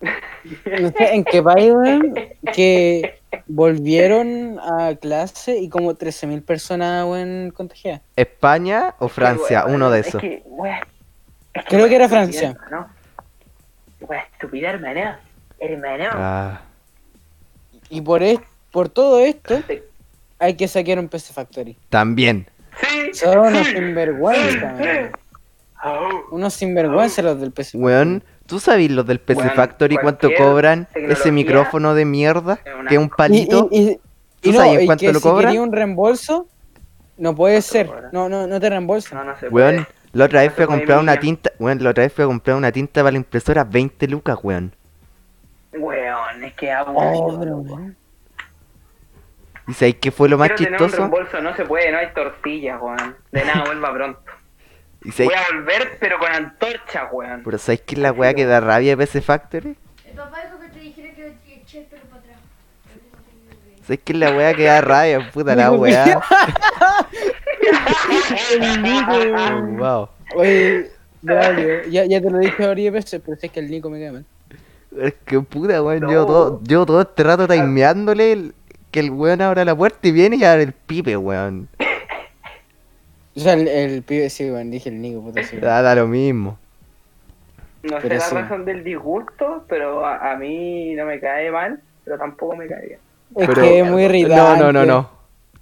No sé en qué país, weón, que volvieron a clase y como 13.000 personas, weón, contagiadas. ¿España o Francia? Weón, Uno de es esos. que, weón, es Creo que era Francia. ¿no? Weón, estúpida, hermano. Hermano. Ah, Y por, es- por todo esto hay que saquear un PC Factory. también. Sí. Son unos sinvergüenza, weón. Au. Unos sinvergüenza los del PC Weón, ¿tú sabes los del PC Weón, Factory cuánto cobran ese micrófono de mierda? Que es un palito. y, y, ¿Tú y no, sabes y cuánto que lo si cobran? quería un reembolso, no puede ¿Cuánto ser. No, no, no te reembolsan. No, no se Weón, la otra vez No fui a comprar una tinta. Weón, la otra vez fui a comprar una tinta para la impresora 20 lucas, weón. Weón, es que Oh, aburrido. weón. ¿Y sabéis qué fue lo más Quiero tener un chistoso? reembolso, no se puede, no hay tortillas, weón. De nada, vuelva pronto. ¿Y Voy a volver, pero con antorcha, weón. pero sabéis qué es la weá que da rabia de PC Factory? El papá dijo que te dijera que eché el pelo para atrás. ¿Sabéis qué es la weá que da rabia? Puta la weá. El Nico, weón. wow. Oye, Braulio, ya, ya te lo dije varias veces, pero es que el Nico me cae mal. Es que puta, weón. No. Yo, todo, yo todo este rato timeándole el- que el weón abra la puerta y viene y abre el pipe, weón. O sea, el, el pibe, sí, weón, dije el Nico, puta, sí. weón. Da, da lo mismo. No sé la sí. razón del disgusto, pero a, a mí no me cae mal, pero tampoco me cae bien. Es Pero- que es muy No, irritante. no, no, no.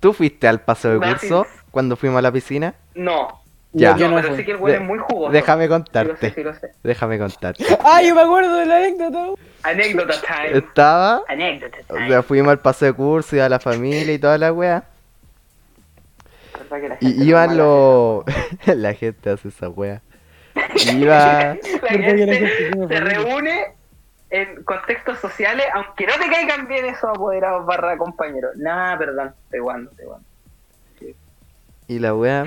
¿Tú fuiste al paso de Gracias. curso cuando fuimos a la piscina? No, Ya. Yo no, no pero fui. sí que el De- es muy jugoso. Déjame Sí lo sé, contarte. sí lo sé. Déjame contarte. Ah, yo me acuerdo de la anécdota. Anécdota time. Estaba, Anécdota o time. sea, fuimos al paso de curso y a la familia y toda la weá. Verdad que la gente Y iban los. la gente hace esa weá. Iba. La gente se reúne en contextos sociales, aunque no te caigan bien esos apoderados barra compañeros. Nah, perdón, te guando, te guando. Y la weá.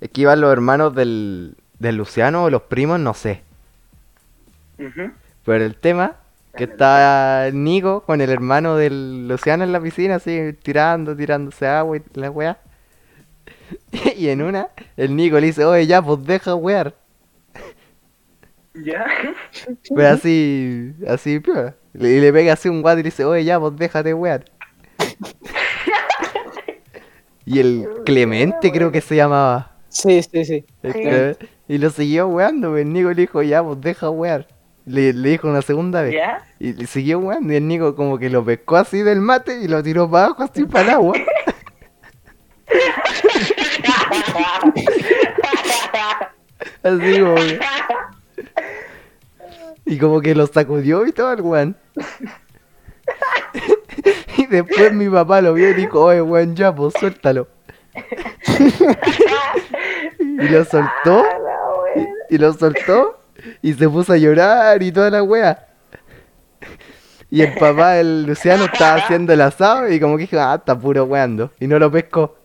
Es que iban los hermanos del, del Luciano o los primos, no sé. Pero el tema, que está Nico con el hermano del Luciano en la piscina, así, tirando, tirándose agua y la weá. Y en una, el Nico le dice, oye, ya, pues deja wear. ¿Ya? Pero así, así, piola. Le- Y le pega así un guate y le dice, oye, ya, pues déjate wear. Y el Clemente creo que se llamaba. Sí, sí, sí. Y lo siguió weando, pues, el Nico le dijo, ya, pues deja wear. Le, le dijo una segunda vez. ¿Ya? Y le siguió weando y el Nico como que lo pescó así del mate y lo tiró para abajo así para el agua. Así como que- Y como que lo sacudió y todo el weón. y después mi papá lo vio y dijo, oye weón, ya pues suéltalo. y lo soltó. Y, y lo soltó. Y se puso a llorar y toda la wea. Y el papá, el Luciano, estaba haciendo el asado y como que dijo, ah, está puro weando. Y no lo pescó.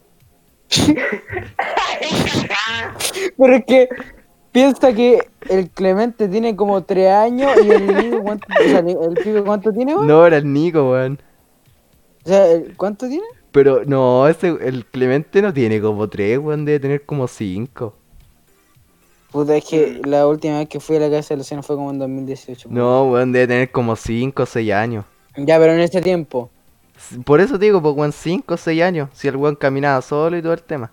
Pero es que piensa que el Clemente tiene como 3 años y el Nico, ¿cuánto, o sea, el pibe cuánto tiene, weón? No, era el Nico, weón. O sea, ¿cuánto tiene? Pero no, ese, el Clemente no tiene como tres, weón, debe tener como cinco. Puta, es que la última vez que fui a la casa de Luciano fue como en 2018. weón. No, weón, debe tener como cinco o seis años. Ya, pero en ese tiempo. Por eso te digo, pues, weón, cinco o seis años. Si el weón caminaba solo y todo el tema.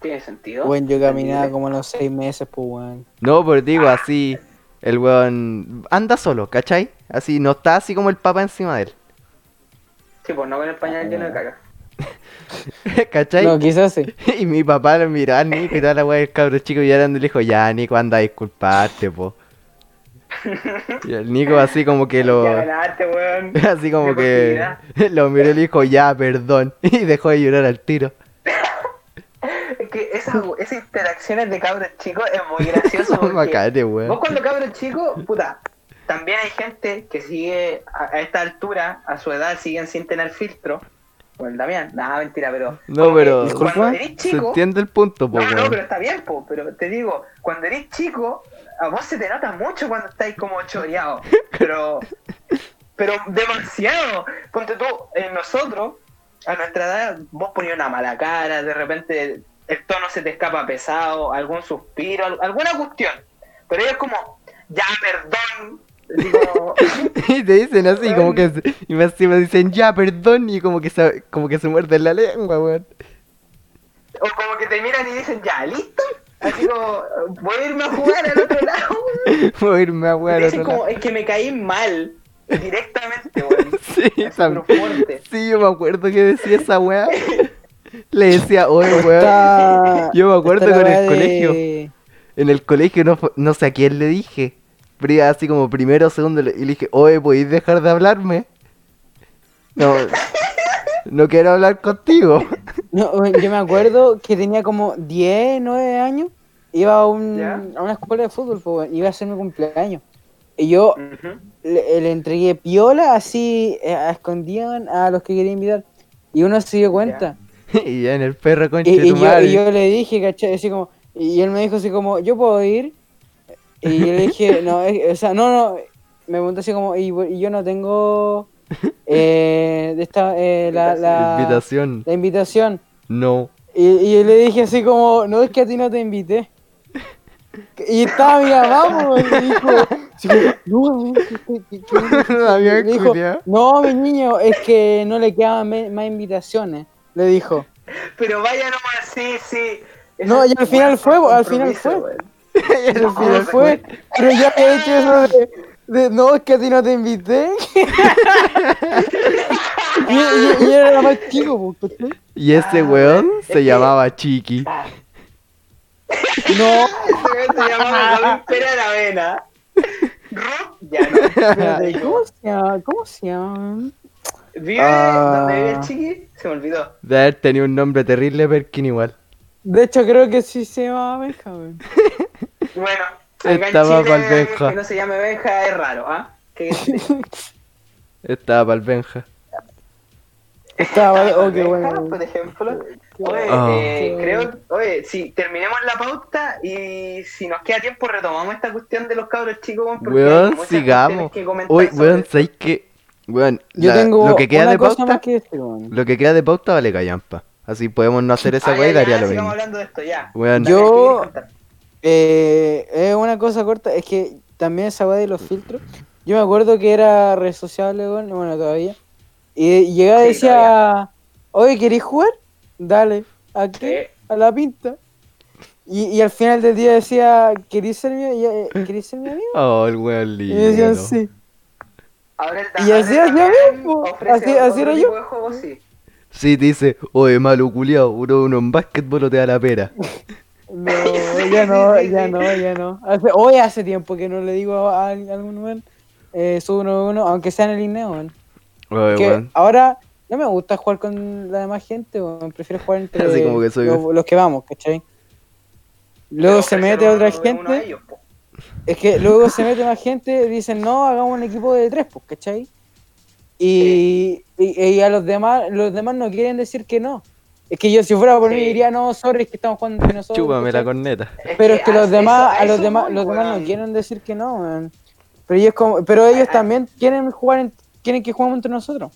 ¿Tiene sentido? Bueno, yo caminaba como a los 6 meses, pues, weón. No, pero digo, así, el weón anda solo, ¿cachai? Así, no está así como el papá encima de él. Sí, pues no con el pañal lleno de caca. ¿Cachai? No, quizás sí. Y mi papá lo miró al Nico y toda la weá del cabro chico y le dijo, ya, Nico, anda a disculparte, po. Y el Nico así como que lo... Ya ganaste, weón. Así como que lo miró y le dijo, ya, perdón. Y dejó de llorar al tiro. Es que esas, esas interacciones de cabros chicos es muy gracioso. porque Macate, Vos cuando cabros chicos, puta, también hay gente que sigue a, a esta altura, a su edad, siguen sin tener filtro. Bueno, Damián, nada, mentira, pero... No, pero- Cuando eres Se chico... entiende el punto, po, No, no, pero está bien, po, pero te digo, cuando eres chico, a vos se te nota mucho cuando estáis como choreado, pero, pero demasiado. Ponte tú, en nosotros, a nuestra edad, vos ponías una mala cara, de repente el tono se te escapa pesado, algún suspiro, al- alguna cuestión, pero ellos como, ya, perdón, digo, Y te dicen así, como que... Y más encima dicen, ya, perdón. Y como que se, como que se muerden la lengua, weón. o como que te miran y dicen, ya, ¿listo? Así como, voy a irme a jugar al otro lado. Voy a irme a weón al otro como, lado. es que me caí mal, directamente, weón. Sí, también. Sí, yo me acuerdo que decía esa weá. Le decía, oye, weón. Yo me acuerdo la con el de- colegio. En el colegio no, no sé a quién le dije. Pero iba así como primero o segundo le- y le dije, oye, ¿podéis dejar de hablarme? No, no quiero hablar contigo. No, yo me acuerdo que tenía como 10, 9 años. Iba a, un, a una escuela de fútbol, weón, iba a ser mi cumpleaños. Y yo Ujú. le, le entregué piola así eh, a escondidas a los que quería invitar. Y uno se dio cuenta. Y ya en el perro conche Y, de y tu yo, madre. y yo le dije, ¿cachai? Así como, y él me dijo así como, ¿yo puedo ir? Y yo le dije, no, es- o sea, no, no. Me preguntó así como, y, y yo no tengo eh, de esta, eh, la, la, Invitación. la invitación. No. Y, y yo le dije así como, no es que a ti no te invité. Y estaba mi mamá, y dijo, no, dijo, mi niño, es que no le quedaban más invitaciones, le dijo. Pero vaya nomás, sí, sí. No, y al final fue, al final fue. al final fue, pero yo había hecho eso de, de, no, es que a ti no te invité. y, y- y era más chico. Y ese Ah, weón es se que- llamaba Chiqui. No, Ese weón se llamaba David Pera Aravena. Ruth, ya no. ¿cómo se llama? ¿Cómo se llama? ¿Vive Ah. donde vive el chiqui? Se me olvidó. De haber tenido un nombre terrible, Perkin igual. De hecho, creo que sí se llamaba Benjamin. Bueno, acá en Estaba Chile, Benja. que no se llame Benja es raro, ¿ah? ¿Qué Estaba para el Benja. Estaba, Benja, oh, qué bueno. por ejemplo. Oye, Ah. eh, Qué creo, oye, si terminemos la pauta y si nos queda tiempo retomamos esta cuestión de los cabros chicos, weón, porque Weón, sigamos. que sobre weón. ¿sabéis qué? Weón, Yo la- tengo lo que queda de pauta, que lo que queda de pauta vale callampa. Así podemos no hacer esa Ah, weá y ya, daría lo mismo. hablando de esto, ya. Weón, Yo- Eh, es una cosa corta, es que también esa weá de los filtros. Yo me acuerdo que era red sociable, weón, y bueno, todavía. Y llegaba y Sí, decía, oye, ¿queréis jugar? Dale, ¿a qué? Sí. A la pinta. Y, y al final del día decía, ¿queréis ser mi, y, eh, ¿queréis ser mi amigo? oh, el weón Y lindo. decían, sí. Ahora el Y así hacía mismo, ofrece así- así era yo. sí. Sí, te dice, oye, malo culiao, uno, uno en básquetbol o te da la pera. No, ya no, ya no, ya no. Hace, hoy hace tiempo que no le digo a, a algún weón, eh, sub uno uno, aunque sea en el INEO, weón. Ahora no me gusta jugar con la demás gente, weón. Prefiero jugar entre Así como que soy- los, los que vamos, ¿cachai? Luego se mete otra gente, ellos, es que luego se mete más gente, dicen, no, hagamos un equipo de tres, pues, ¿cachai? Y, y, y a los demás, los demás no quieren decir que no. Es que yo si fuera por mí Sí. diría, no, sorry, es que estamos jugando entre nosotros. Chúpame la corneta. Pero es que los demás, eso- a los demás, los demás no quieren decir que no, weón. Pero ellos como, pero ellos también quieren jugar, en- quieren que juguemos entre nosotros.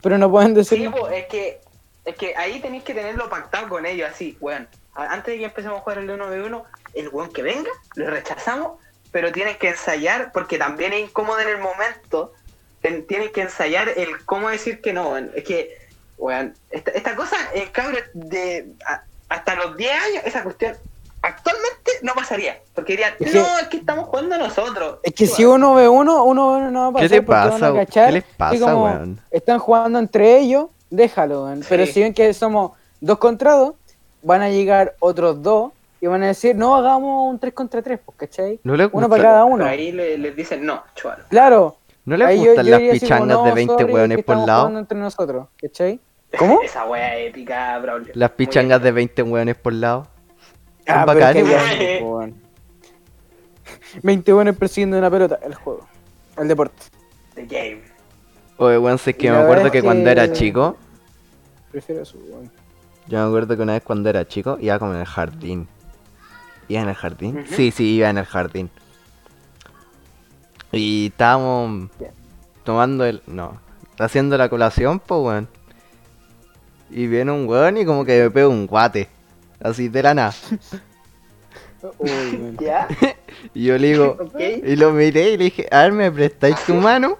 Pero no pueden decir. Sí, no. po, es que, es que ahí tenéis que tenerlo pactado con ellos, así, weón. Antes de que empecemos a jugar el 1v1, el weón que venga, lo rechazamos, pero tienen que ensayar, porque también es incómodo en el momento, tienen que ensayar el cómo decir que no, weón. Es que, weón, esta, esta cosa, en cabros de a- hasta los 10 años, esa cuestión actualmente no pasaría, porque dirían, Es que- no, es que estamos jugando nosotros. Es que si uno ve uno, uno ve uno no va a pasar. ¿Qué te porque van a pasa, ¿Qué les pasa, como weón? Están jugando entre ellos, déjalo, weón. Pero si ven que somos dos contra dos, van a llegar otros dos y van a decir, no, hagamos un 3 contra 3, pues, ¿cachai? ¿No le Uno para cada Pero uno. ahí le- les dicen, no, chualo. Claro. ¿No les ahí yo- gustan yo las diría como, pichangas de no, 20 sorry, hueones por lado? entre nosotros, ¿cachai? ¿Cómo? Esa wea épica, Braulio. Las pichangas de épica. 20 hueones por lado. Ah, bacanes, que weón. 20 buenos persiguiendo una pelota, el juego, el deporte. The game. Oye, weón, sé que me acuerdo que cuando era chico, Prefiero eso, weón. yo me acuerdo que una vez cuando era chico iba como en el jardín. ¿Iba en el jardín? Sí, sí, iba en el jardín. Y estábamos tomando el... No, haciendo la colación, pues, weón. Y viene un weón y como que me pega un guate. Así de la nada. Uy. ¿Ya? Y yo le digo... Y lo miré y le dije, a ver, ¿me prestáis tu mano?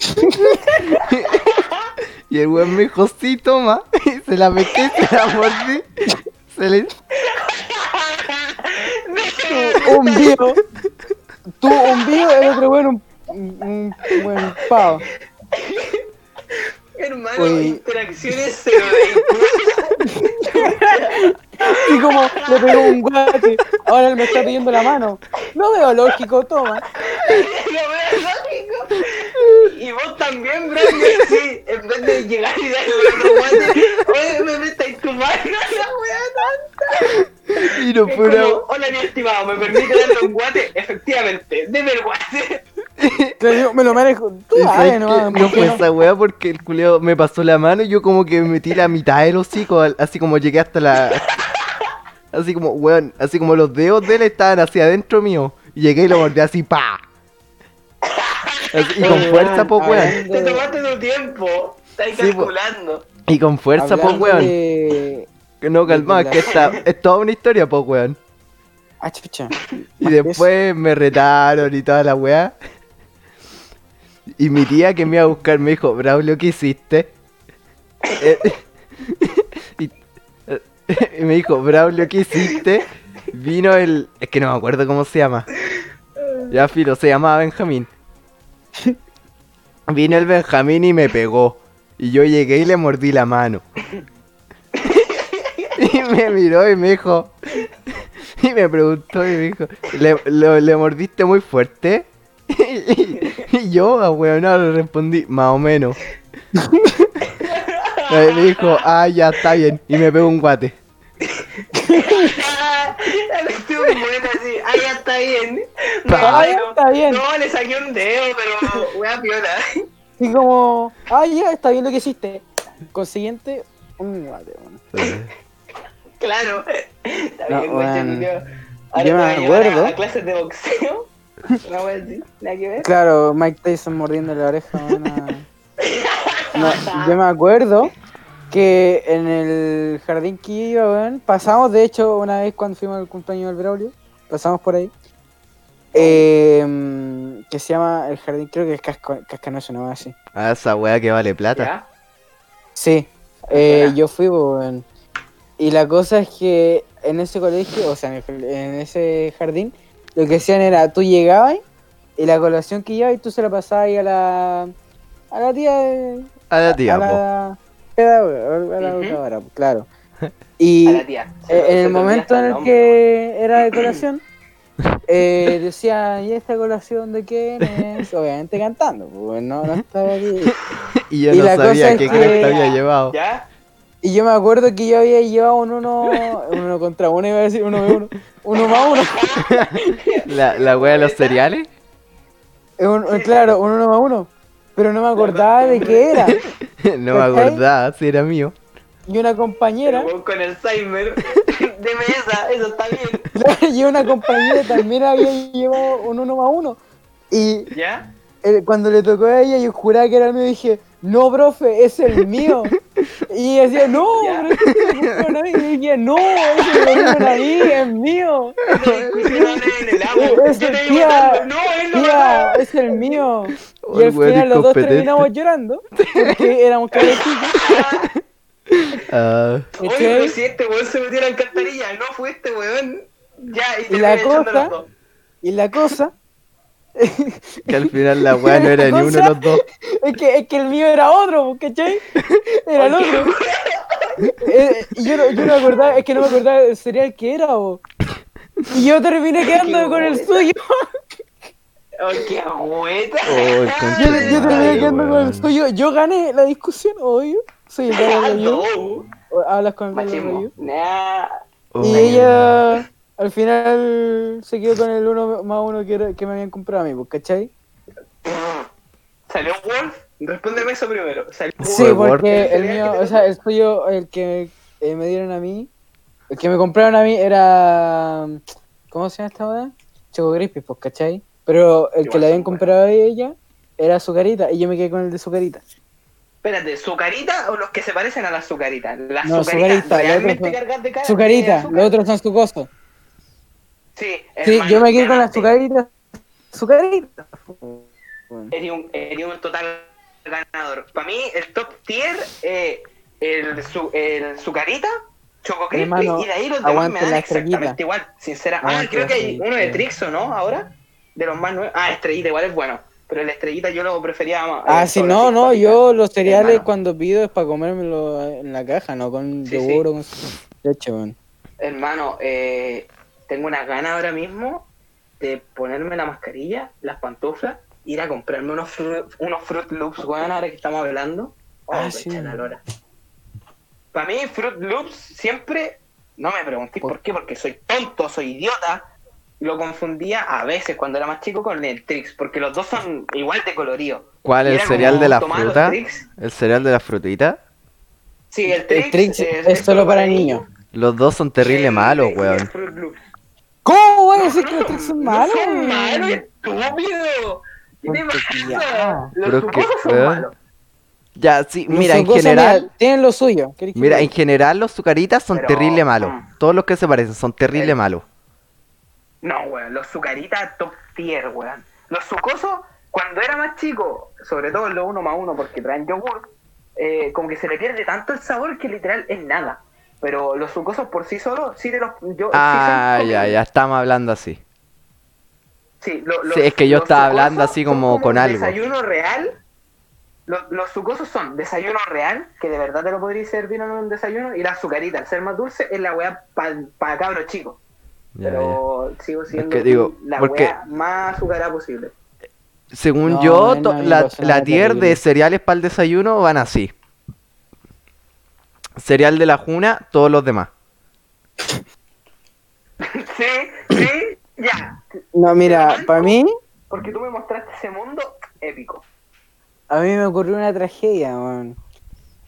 y el weón me dijo, sí, toma. Y se la metí, se la mordí. Se le... un vivo. Tú un vivo, el otro weón un, un, un buen pavo. Hermano, Oye. interacciones de Y como le pegó un guate, ahora él me está pidiendo la mano. No veo lógico, toma. Lo veo lógico. Y vos también, bro, que sí, en vez de llegar y darle otro guate, oye, me prestáis tu mano, la wea tonta. Y no Es fue una... como, hola mi estimado, ¿me permite darle un guate? Efectivamente, deme el guate. Me lo manejo. Tú ¿Y sabes sabes, qué? no, No fue esa weá porque el culeo me pasó la mano y yo como que me metí la mitad del hocico, así como llegué hasta la... Así como, weón, así como los dedos de él estaban hacia adentro mío. Y llegué y lo mordí así, pa. Así, y con fuerza, po, weón. Te tomaste tu tiempo. Estás Sí, po. calculando. Y con fuerza, po, weón. de- Que no, calma, de que esta, es toda una historia, po, weón. Ah, chucha. Y después me retaron y toda la weá. Y mi tía que me iba a buscar me dijo, Braulio, ¿qué hiciste? Eh, y, eh, y me dijo, Braulio, ¿qué hiciste? Vino el... Es que no me acuerdo cómo se llama. Ya, Filo, se llamaba Benjamín. Vino el Benjamín y me pegó. Y yo llegué y le mordí la mano. Y me miró y me dijo... Y me preguntó y me dijo, ¿le, le mordiste muy fuerte? Y, y yo, a weón, le respondí, más o menos. Me dijo, ah, ya está bien. Y me pegó un guate. Estuvo buena así. Ah, ya está bien. No, Ah, ya no, está bien. No, le saqué un dedo, pero wea piola. Y como, ah, ya, está bien lo que hiciste. Consiguiente, un guate, weón. Claro. Está No, bien, culiao. Yo Ahora me acuerdo. a clases de boxeo. Nada que ver. Claro, Mike Tyson mordiendo la oreja, No, yo me acuerdo que en el jardín que iba, weón, pasamos, de hecho, una vez cuando fuimos al cumpleaños del Braulio, pasamos por ahí. eh, que se llama el jardín, creo que es Casco- Cascanoso, no así. Ah, esa weá que vale plata. ¿Ya? Sí, eh, yo fui, pues, weón. Y la cosa es que en ese colegio, o sea, en, el- en ese jardín, lo que hacían era, tú llegabas y la colación que llevabas, tú se la pasabas ahí a la, a la tía de, A la tía, a la pedagoga, a la pues, claro. Y A la tía. Se eh, me- en se el momento en el nombre, que era de colación, eh, decía, ¿y esta colación de quién es? Obviamente cantando, pues no, no estaba aquí. Y yo y no la cosa sabía es qué que- cresta había llevado. ¿Ya? Y yo me acuerdo que yo había llevado un uno, un uno contra uno, iba a decir uno de uno, uno más uno. La, la weá de los cereales. Es un- claro, un uno más uno. Pero no me acordaba de qué era. no me acordaba si era mío. Y una compañera, con Alzheimer. Deme esa, eso está bien. y una compañera también había llevado un uno más uno. Y ¿Ya? eh, cuando le tocó a ella, yo juraba que era el mío y dije, no, profe, es el mío. Y decía, no, pero es que. Y decía, no, ese lo dieron a mí, es mío. Es Yo el tía, Tía, es el mío. Y al final los dos terminamos llorando porque éramos cabecitos. Ah, Oye, pero si este weón se metió en la alcantarilla, no fue este weón. Ya, y, Y la cosa- los dos. Y la cosa que al final la weá no era ni uno de los dos. es que, es que el mío era otro, ¿cachai? Era el otro. Eh, yo, no- yo no me acordaba, es que no me acordaba del cereal que era, o. Y yo terminé quedándome con el suyo. ¡Oh, qué agüeta! Oh, el Yo, de terminé quedando con el suyo. Yo gané la discusión, obvio. Soy el Review. no. Hablas con el Machismo. Review. Nah. Oh, Y ella al final se quedó con el uno más uno que, era- que me habían comprado a mí, pues, ¿cachai? ¿Salió Wolf? Respóndeme eso primero. ¿Salió Sí, porque Wolf. el mío, o sea, el suyo, el que eh, me dieron a mí, el que me compraron a mí era. ¿Cómo se llama esta hora? Choco Crispy, pues, ¿cachai? Pero el que le habían comprado a ella era Azucarita y yo me quedé con el de Azucarita. Espérate, ¿sucarita o los que se parecen a las sucaritas? Las No, Sucarita, realmente los otros cargadas de cara. azúcar. los otros son sucosos. Sí, yo me quedé con la ganaste. Azucarita. Azucarita. Eres un, un total ganador. Para mí, el top tier, eh, el, su, el Sucarita, Choco Crispy, Hermano, y de ahí los demás me dan exactamente igual, sincera. Ah, creo que hay uno de Trixo, ¿no? Ahora, de los más nuevos. Ah, Estrellita igual es bueno, pero el Estrellita yo lo prefería más. Ah, eh, sí, no, no, yo los cereales Hermano. cuando pido es para comérmelo en la caja, no con yogur sí. o con leche, weón. Hermano, eh, tengo unas ganas ahora mismo de ponerme la mascarilla, las pantuflas, ir a comprarme unos, fru- unos Fruit Loops, weón, ahora que estamos hablando. Oh, Ah, sí. de la lora. Para mí, Fruit Loops siempre, no me preguntéis por qué, porque soy tonto, soy idiota. Lo confundía a veces cuando era más chico con el Trix, porque los dos son igual de colorido. ¿Cuál? ¿El cereal de la fruta? ¿El cereal de la frutita? Sí, el Trix, El Trix es solo para niños. Los dos son terrible El- malos, weón. ¿Cómo voy a decir que los Trix son No malos? son malos, estúpido. ¿Qué te Ponte pasa? Los que, son malos. Ya, sí, mira, en general, tienen lo suyo. ¿queréis que mira, en general los sucaritas son Pero, terrible malos. mm. Todos los que se parecen son terrible El- malos. No, weón, los sucaritas top tier, weón. Los sucosos, cuando era más chico, sobre todo los uno más uno porque traen yogur, eh, como que se le pierde tanto el sabor que literal es nada. Pero los sucosos por sí solos, sí de los... Yo, sí Ah, son ya, ya estamos hablando así. Sí, lo- los- Sí, es que yo los estaba hablando así como con algo. Desayuno real. Los, los sucosos son desayuno real, que de verdad te lo podrías servir en un desayuno, y la azucarita, al ser más dulce, es la weá para cabros chicos. Ya, ya. Pero sigo siendo que digo, la porque- weá más azucarada posible. Según No, yo, no, no, la, la tier terrible. de cereales para el desayuno van así. Cereal de la Juna, todos los demás. sí, sí, ya. No, mira, para mí, Porque tú me mostraste ese mundo épico. a mí me ocurrió una tragedia, weón.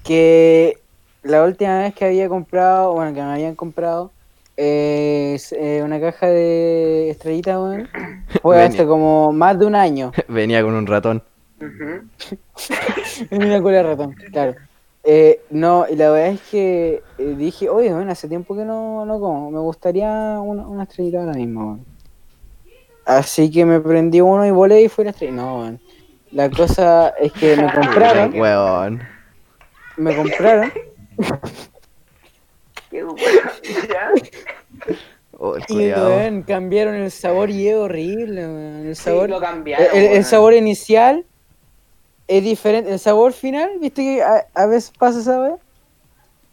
Que la última vez que había comprado, bueno, que me habían comprado, eh, es, eh, una caja de estrellitas, weón, fue Venía. hace como más de un año. Venía con un ratón. Cola de ratón, claro. Eh, no, y la verdad es que eh, dije, oye, bueno, hace tiempo que no, no como, me gustaría una, una estrellita ahora mismo. Así que me prendí uno y volé y fue la estrella. No. La cosa es que me compraron, Weón. me compraron, Qué. Oh, y cambiaron el sabor y es horrible. El Sí, sabor, lo el, cambiaron. el- el weón. sabor inicial es diferente. El sabor final, viste que a, a veces pasa esa vez.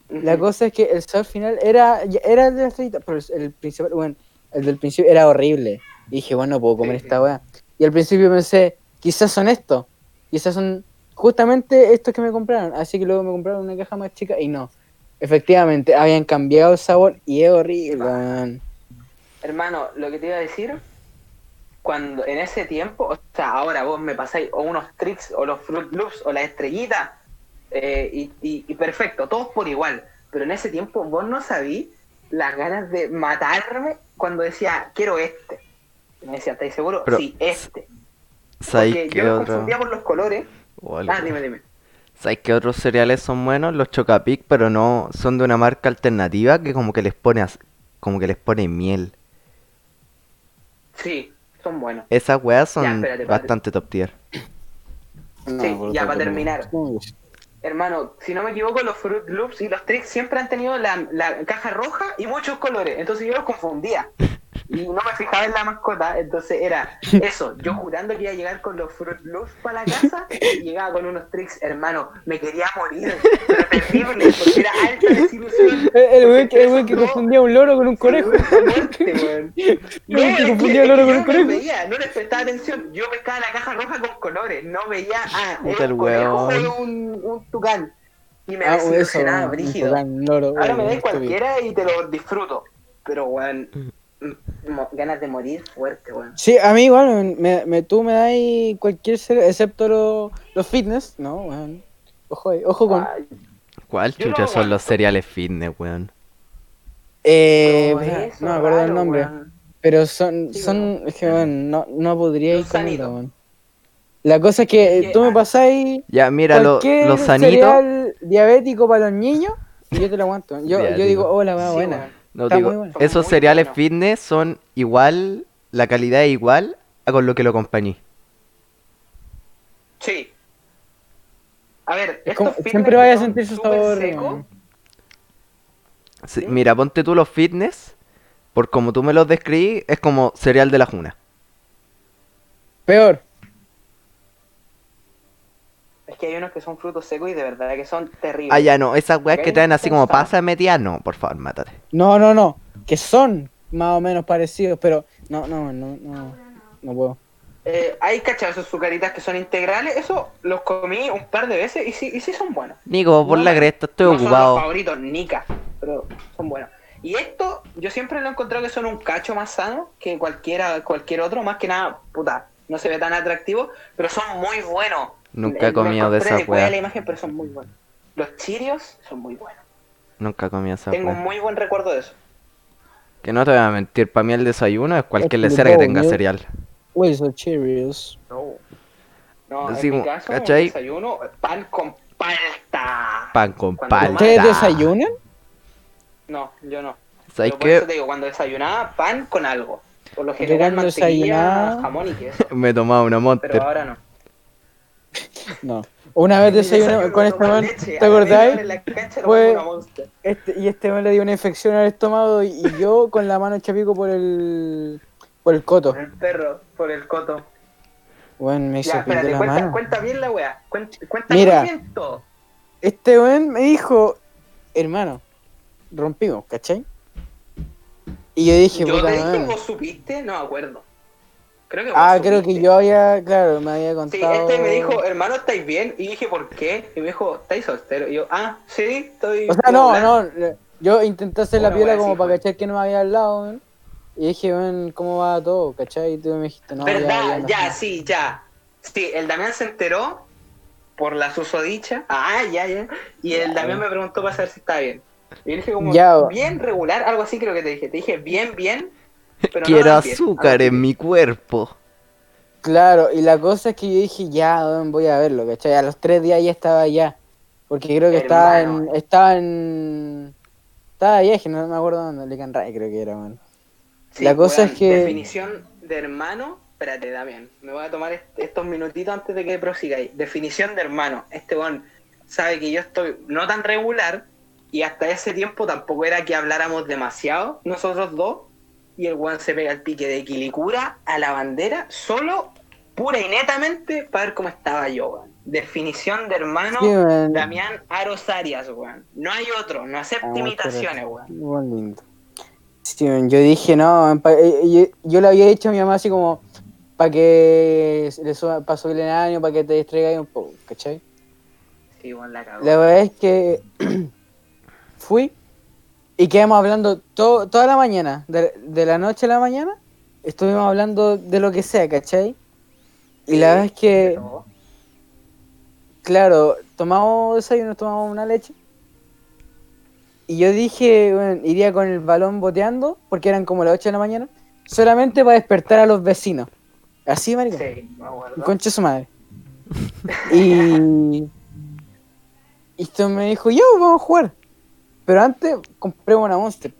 La Ujú. cosa es que el sabor final era, era el de la estrellita, pero el- principal, bueno, el del principio era horrible. Y dije, bueno, no puedo comer Sí, esta weá. Y al principio pensé, quizás son estos. Quizás son justamente estos que me compraron. Así que luego me compraron una caja más chica y no. Efectivamente, habían cambiado el sabor y es horrible. Hermano, lo que te iba a decir, cuando en ese tiempo, o sea, ahora vos me pasáis o unos tricks o los Fruit Loops o las estrellitas, eh, y, y- y perfecto, todos por igual. Pero en ese tiempo vos no sabí las ganas de matarme cuando decía, quiero este. Y me decía, ¿estáis seguro? Pero, sí, este. ¿Sabéis Porque qué otro? confundía por los colores. El Ah, dime, dime. ¿Sabéis qué otros cereales son buenos? Los Chocapic, pero no son de una marca alternativa que como que les pone como que les pone miel. Sí, son buenos. Esas weas son Ya, espérate, espérate. bastante top tier. Sí, ya, para terminar. Hermano, si no me equivoco, los Fruit Loops y los Tricks siempre han tenido la, la caja roja y muchos colores. Entonces yo los confundía. y no me fijaba en la mascota, entonces era eso, yo jurando que iba a llegar con los Fruit Loops para la casa, y llegaba con unos tricks, hermano, me quería morir, pero terrible, porque era alta desilusión. El el weón que, el confundía un loro con un conejo. Muerte. No, que confundía es el oro que con el conejo. No veía, no les prestaba atención. Yo pescaba la caja roja con colores, no veía, ah, era el un conejo un, un tucán. Y me Ah, desilusionaba, brígido. un loro, Ahora me estúpido. cualquiera y te lo disfruto. Pero, weón, ganas de morir fuerte, weón. Sí, a mí igual, weón, me, me, tú me das cualquier ser, excepto lo- los fitness, no, weón. Ojo ahí, ojo con... Ay, ¿Cuál no chucha son los cereales fitness, weón? Eh, eso, no me acuerdo del raro, nombre, weón. pero son, Sí, son, weón. es que, weón, no, no podría ir sanitos. weón. La cosa es que Que- tú me ah. pasáis Ya, mira, lo- los sanitos. cereal diabético para los niños y yo te lo aguanto. Yo, yo digo, hola, Sí, buena. No, Está digo, muy bueno. Son esos muy cereales fitness son igual, la calidad es igual a con lo que lo acompañé. Sí. A ver, Es como- siempre vaya a sentir su sabor. Sí, ¿Sí? Mira, ponte tú los fitness, por como tú me los describí, es como cereal de la juna. Peor. Que hay unos que son frutos secos y de verdad que son terribles. Ah, ya no, esas weas que traen así como pasa metida, no, por favor, mátate. No, no, no. Que son más o menos parecidos, pero no, no, no, no, no puedo. Eh, hay cachazos sucaritas que son integrales, eso los comí un par de veces y sí, y sí son buenos. Nico, por No, la cresta, estoy no son ocupado. favoritos, nica, pero son buenos. Y esto, yo siempre lo he encontrado que son un cacho más sano que cualquiera, cualquier otro, más que nada, puta, no se ve tan atractivo, pero son muy buenos. Nunca he comido de esa después de la imagen, pero son muy buenos. Los chirios son muy buenos. Nunca he comido esa Tengo un wea. muy buen recuerdo de eso. Que no te voy a mentir, para mí el desayuno es cualquier Es lecera que tenga yo- cereal. Wilson Cheerios. No. No, Así en mi como, caso, ¿cachai? un desayuno, pan con palta. Pan con Cuando palta. ¿Ustedes desayunan? No, yo no. ¿Sabes Pero por eso qué? te digo, cuando desayunaba, pan con algo. Por lo Yo general, cuando mantequilla, desayunaba- jamón y queso. Me he tomado una Pero monster. ahora no. No. Una vez desayuné con este man, ¿te acordáis? Fue-. Este, y este man le dio una infección al estómago y, y yo con la mano hecha pico por el por el coto. Por el perro, por el coto. Bueno, me hizo Ya, espérate, la cuenta, mano. cuenta bien la wea. Cuenta, cuenta Mira. bien todo. Este weón me dijo, hermano, rompimos, ¿cachai? Y yo dije, Yo puta te dije, vos supiste, no me acuerdo. Creo que Ah, creo que yo había, claro, me había Sí, contado. este me dijo, hermano, ¿estáis bien? Y dije, ¿por qué? Y me dijo, ¿estáis soltero? Y yo, ah, sí, estoy. O sea, no, hola". no, yo intenté hacer la piola como para weón. cachar que no me había hablado, weón. Y dije, weón, ¿cómo va todo? ¿Cachai? Y tú me dijiste, no, ya, ¿Verdad? no Ya, sé. sí, ya. Sí, el Damián se enteró por la susodicha. Ah, ya, ya. Y el Ya, Damián ya. me preguntó para saber si estaba bien. Y dije como, Ya. bien regular, algo así creo que te dije. Te dije bien, bien. Pero Quiero azúcar en mi cuerpo. Claro, y la cosa es que yo dije, ya, voy a verlo, ¿cachai? A los tres días ya estaba allá. Porque creo que estaba en, estaba en, estaba allá, que no me acuerdo dónde, Lican Ray creo que era, weón. Sí, La cosa es que- Definición de hermano. Espérate, Damián. Me voy a tomar est- estos minutitos antes de que prosigáis. Definición de hermano. Este weón sabe que yo estoy no tan regular. Y hasta ese tiempo tampoco era que habláramos demasiado, nosotros dos. Y el weón se pega el pique de Quilicura a la bandera, solo, pura y netamente, para ver cómo estaba yo, weón. Definición de hermano, Sí. Damián Aros Arias, weón. No hay otro, no acepta Ah, imitaciones, weón. Lindo. Sí, yo dije, no, pa- eh, yo, yo le había dicho a mi mamá así como, para que le suba, para subirle el año, para que te distraigas un poco, ¿cachai? Sí, weón, la cagó. La verdad es que fui y quedamos hablando to- toda la mañana, de, de la noche a la mañana, estuvimos hablando de lo que sea, ¿cachai? Y la verdad es que, claro, tomamos desayuno, tomamos una leche. Y yo dije, bueno, iría con el balón boteando, porque eran como las 8 de la mañana, solamente para despertar a los vecinos. Así, marica. Sí. Concha su madre. Y. Y esto me dijo, yo, vamos a jugar. Pero antes compré una Monster.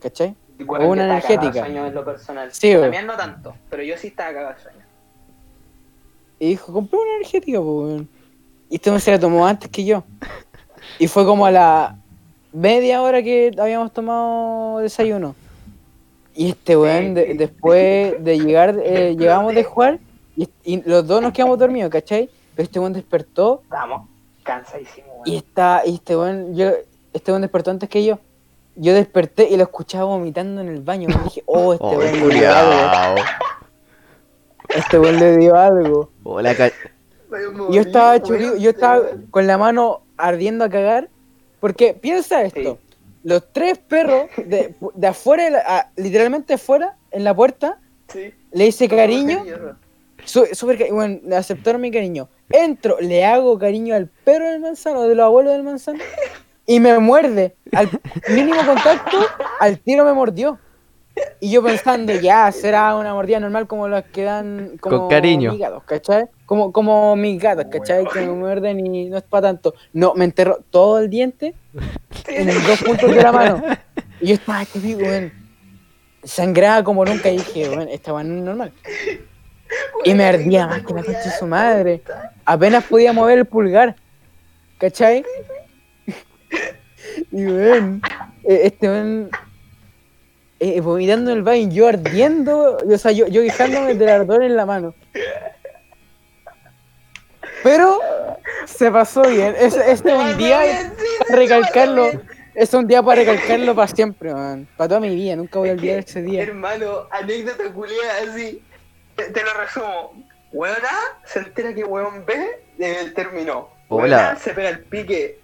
¿Cachai? Bueno, o una energética. sueño en lo personal. Sí. También no tanto, pero yo sí estaba cagado de sueño. Y dijo, compré una energética, pues. Y este me se la tomó antes que yo. Y fue como a la media hora que habíamos tomado desayuno. Y este weón, de- después de llegar, eh, llegamos de jugar y, y los dos nos quedamos dormidos, ¿cachai? Pero este weón despertó Estábamos cansadísimos, y está, y este weón, yo, este weón despertó antes que yo. Yo desperté y lo escuchaba vomitando en el baño. Y dije, oh, este Oh, weón le dio algo. Este weón le dio algo. Hola, ca- Y yo estaba churido, yo estaba con la mano ardiendo a cagar. Porque piensa esto: los tres perros de, de afuera, de la- a- literalmente afuera, en la puerta, Sí. le hice cariño. Su- súper cari- bueno, le aceptaron mi cariño. Entro, le hago cariño al perro del manzano, de los abuelos del manzano, y me muerde. Al mínimo contacto, al tiro me mordió. Y yo pensando, ya, será una mordida normal como las que dan como Con cariño. mis gatos, ¿cachai? Como, como mis gatos, ¿cachai? Que me muerden y no es para tanto. No, me enterró todo el diente en los dos puntos de la mano. Y yo estaba, que digo, weón, sangraba como nunca y dije, bueno, esta weón es normal. Y me ardía más que la concha de su madre. Apenas podía mover el pulgar. ¿Cachai? Y weón, eh, este weón eh, vomitando en el baño, yo ardiendo, o sea, yo, yo quejándome del ardor en la mano. Pero se pasó bien. Este es un día para recalcarlo. Es un día para recalcarlo para siempre, man. Para toda mi vida, nunca voy a olvidar ese día. Hermano, anécdota culiada así. Te, te lo resumo. Huevona se entera que huevón B eh, terminó. Hola. Huevona se pega el pique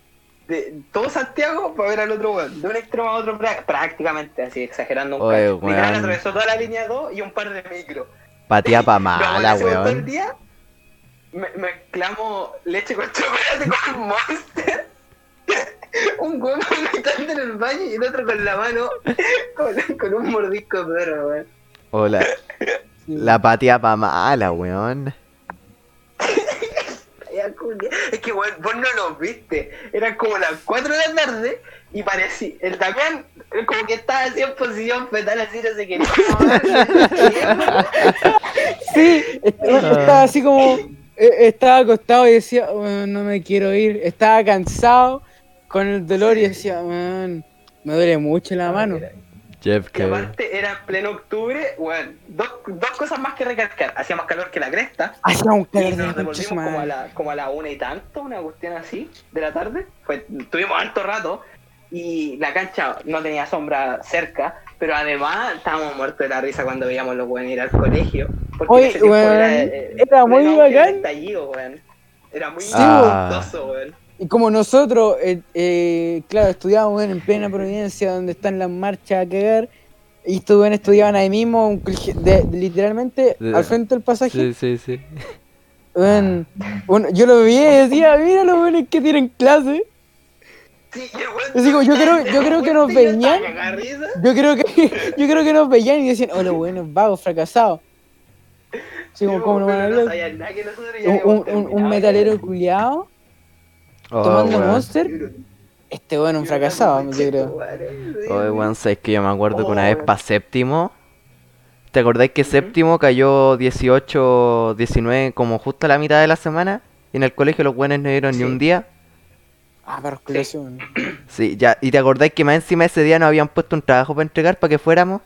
de todo Santiago para ver al otro huevón. De un extremo a otro prá- prácticamente, así exagerando un Oye, cacho. Literal weón. atravesó toda la línea 2 y un par de micros. patía pa' mala, todo el weón. día me, mezclamos leche con chocolate con monster. un huevo vomitando en el baño y el otro con la mano con, con un mordisco de perro, weón. Hola. La patía pa' mala, weón. Culia. Es que vos no los viste. Eran como las 4 de la tarde y parecía. El Damián como que estaba así en posición fetal, así no se quería mover. Sí, est- estaba así como. eh, Estaba acostado y decía, "Oh, no me quiero ir. Estaba cansado con el dolor y decía, "Man, me duele mucho la mano. Jeff, Y que. aparte era en pleno octubre, weón. Dos, dos cosas más que recalcar. Hacía más calor que la cresta. Hacía un Y calor de nos devolvimos como a, la, como a la una y tanto, una cuestión así, de la tarde. Fue, tuvimos alto rato y la cancha no tenía sombra cerca, pero además estábamos muertos de la risa cuando veíamos los buenos ir al colegio. Porque Oye, en ese tiempo weón, eh, era muy auge del bacán. Era muy Ah. weón. Y como nosotros, eh, eh, claro, estudiábamos en plena providencia donde están las marchas a cagar. Y estos estudiaban ahí mismo, un de- literalmente De- al frente del pasaje. Sí, sí, sí. Bueno, yo lo veía y decía, mira los buenos que tienen clase. Sí, y el weón Les digo, yo creo- yo creo que nos yo veían. Yo creo que, yo creo que nos veían y decían, oh, los buenos vagos, fracasados. Sí, como, ¿cómo no van a hablar? un metalero culiado Oh, tomando weón. monster. Este bueno, un fracasado, yo creo. Oye, weón, sabes que yo me acuerdo que una Oh, vez weón. para séptimo. ¿Te acordáis que séptimo cayó 18, 19, como justo a la mitad de la semana? Y en el colegio los buenos no dieron ni Sí. un día. Ah, pero colación. Sí, ya. ¿Y te acordáis que más encima ese día nos habían puesto un trabajo para entregar para que fuéramos?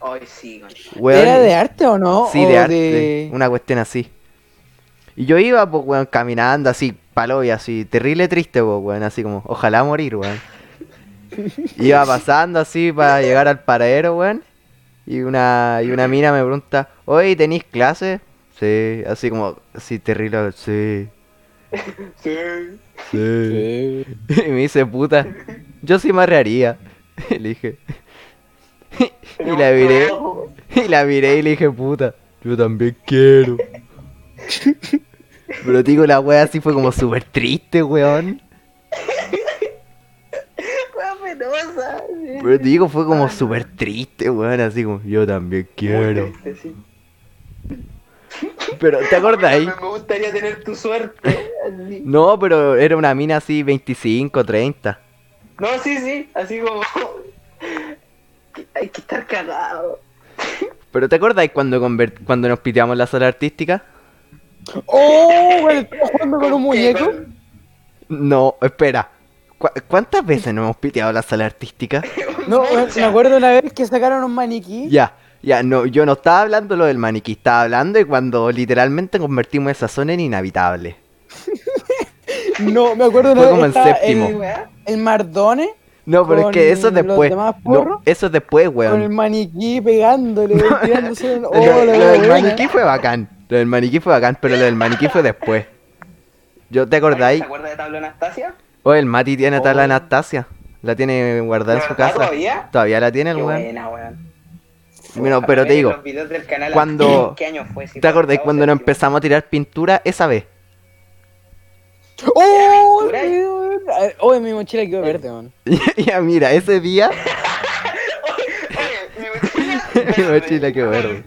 Ay, sí, concha. Weón, ¿Era de arte o no? Sí, ¿O de arte. Una cuestión así. Y yo iba, pues, weón, caminando así, palo y así, terrible triste, pues, weón, así como, ojalá morir, weón. iba pasando así para llegar al paradero, weón. Y una, y una mina me pregunta, oye, ¿tenéis clase? Sí, así como, así terrible, sí, Sí. sí. Y me dice, puta, yo sí me arrearía. Y le dije, y la miré, y la miré y le dije, puta, yo también quiero. Pero digo, la wea así fue como súper triste, weón. Wea penosa. Pero digo, fue como súper triste, weón, así como, yo también quiero. Muy triste, sí. Pero, ¿te acordáis? Me, me gustaría tener tu suerte. así. No, pero era una mina así, 25, 30. No, sí, sí, así como. Hay que estar cagado. Pero, ¿te acordáis cuando, cuando nos piteamos la sala artística? ¡Oh! Bueno, estaba jugando con un muñeco. No, espera. ¿Cu- ¿Cuántas veces nos hemos piteado la sala artística? No, me acuerdo una vez que sacaron un maniquí. Ya, ya, no, yo no estaba hablando lo del maniquí, estaba hablando de cuando literalmente convertimos esa zona en inhabitable. No, me acuerdo una Fue vez como en estaba séptimo. El, el Mardone No, pero es que eso después. No, eso es después, con el weón. maniquí pegándole, tirándose. Lo, Oh, lo la del buena. maniquí fue bacán. Lo del maniquí fue bacán, pero lo del maniquí fue después. ¿Yo te acordáis? ¿Se acuerda de Tablo Anastasia? Oh, el Mati tiene Oh. Anastasia. La tiene guardada en ¿De su casa. todavía? Todavía la tiene el weón. buena, weón. Bueno, pero te digo, los videos del canal cuando- ¿Qué año fue? Si ¿Te acordás octavo, cuando nos empezamos a tirar pintura esa vez? ¡Oh! Oh, en mi mochila quedó verde, man. ya, mira, ese día. Oye, mi mochila. Mi mochila quedó verde.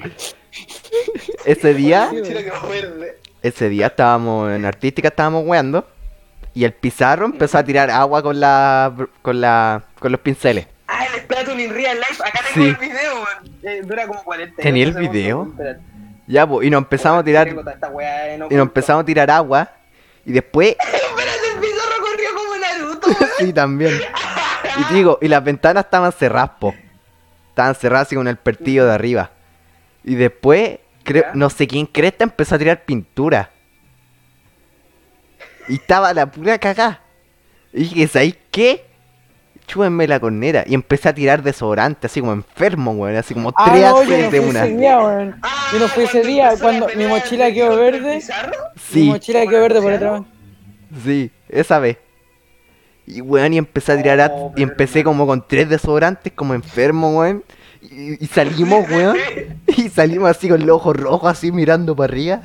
Ese día, Mi mochila quedó verde. ese día estábamos en artística, estábamos weando. Y el pizarro empezó a tirar agua con la. con la. con los pinceles. Ah, el Splatoon in Real Life. Acá tengo Sí. el video, weón. Eh, dura como 40 ¿Tenía el video? Ya, pues, y nos empezamos a tirar. Y nos empezamos a tirar agua. Y después. sí, también. Y digo, y las ventanas estaban cerradas, po. Estaban cerradas así con el pertillo de arriba. Y después, creo, no sé quién cresta empezó a tirar pintura. Y estaba la pura cagá. Y dije, ¿sabéis qué? Chúbenme la cornera. Y empecé a tirar desodorante, así como enfermo, weón. Así como Ah, tres no, yo haces no de una. ese día, weón. Ah, Yo no fui ese día, cuando mi mochila quedó verde. Pizarro. Mi Sí, mochila quedó verde por otra vez. sí, esa vez. Y weón, y empecé a tirar a- Oh, y empecé como con tres desodorantes, como enfermo, weón. Y, y salimos, weón. Y salimos así con los ojos rojos, así mirando para arriba.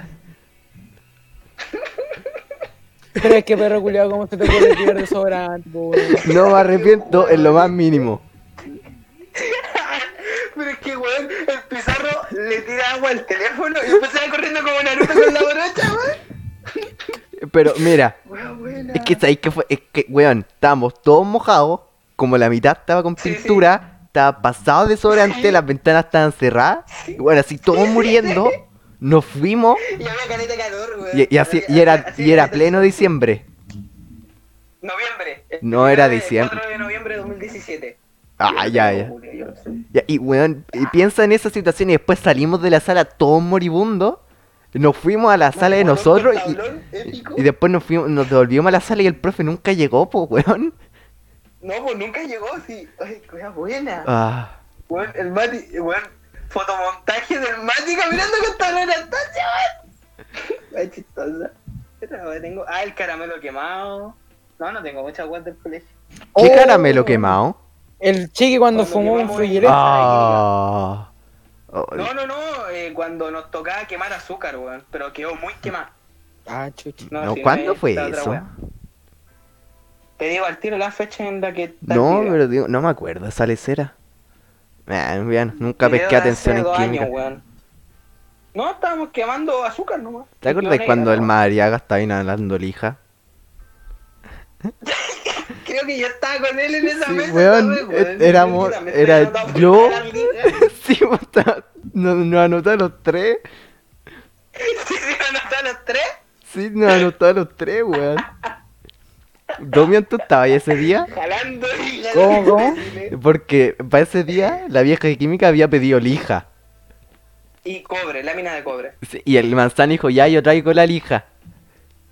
Pero es que perro culiado, ¿cómo se te ocurre tirar desodorante, weón? No me arrepiento en lo más mínimo. Pero es que, weón, el pizarro le tira agua al teléfono y después se va corriendo como Naruto con la brocha, weón. Pero mira, es que sabéis que fue, es que, weón, estábamos todos mojados, como la mitad estaba con Sí, sí. pintura, estaba pasado de desodorante, Sí. las ventanas estaban cerradas, y bueno, así todos muriendo, nos fuimos, Y había caleta de calor, weón. y, y así, y era, y era pleno diciembre. Noviembre. No era diciembre. 4 de noviembre de 2017. Ah, ya. Ya, y weón, y piensa en esa situación y después salimos de la sala todos moribundos, nos fuimos a la sala de nosotros y, después nos fuimos, nos devolvimos a la sala y el profe nunca llegó, pues weón. No, pues nunca llegó, sí. Ay, cosa buena. Ah, Weón, el Mati, weón, fotomontaje del Mati caminando con la Anastasia, weón. Ay, chistosa. ¿Qué tengo? Ah, el caramelo quemado. No, no tengo muchas weas del colegio. ¿qué Oh. caramelo quemado? El chiqui cuando Cuando fumó un el- Ah. Oh, No, no, no, eh, cuando nos tocaba quemar azúcar, weón. Pero quedó muy quemada. Ah, chuchi. no, si ¿cuándo fue eso? wea. Te digo al tiro la fecha en la que. No, pero digo, no me acuerdo esa lecera. Ah, bien, nunca Video pesqué atención en química. años. No, estábamos quemando azúcar nomás. ¿Te acuerdas cuando el Madariaga estaba inhalando lija? Creo que yo estaba con él en esa Sí, mesa. weón, ¿sabes, éramos- me era yo. sí, nos, nos anotó los tres. Sí, sí, anotó a los tres. Sí, nos anotó a los tres, weón. Domian, ¿tú estabas ahí ese día? Jalando y. ¿Cómo, cómo? Porque para ese día la vieja de química había pedido lija. Y cobre, lámina de cobre. Sí, Y el manzano dijo, ya yo traigo la lija.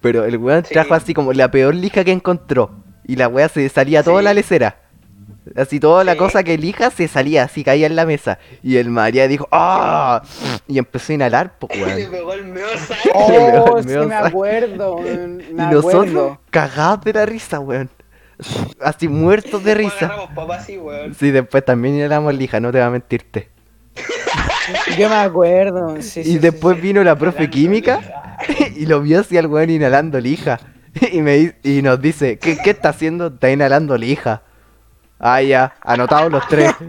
Pero el weón Sí. trajo así como la peor lija que encontró. Y la weá se salía toda Sí. la lecera. Así toda la Sí. cosa que elija se salía, así caía en la mesa. Y el María dijo, ¡ah! Y empezó a inhalar, pues Le weón. pegó el meo Oh, sí me acuerdo, weón, Y nosotros acuerdo. cagados de la risa, weón. Así muertos de risa. Agarramos así, weón. Sí, después también inhalamos lija, no te voy a mentirte. Yo me acuerdo. Sí, y sí, sí, después sí. vino la profe química y lo vio así al weón inhalando lija. Y, me, y nos dice, ¿qué, ¿qué está haciendo? Está inhalando lija. Ah, ya, anotados los tres.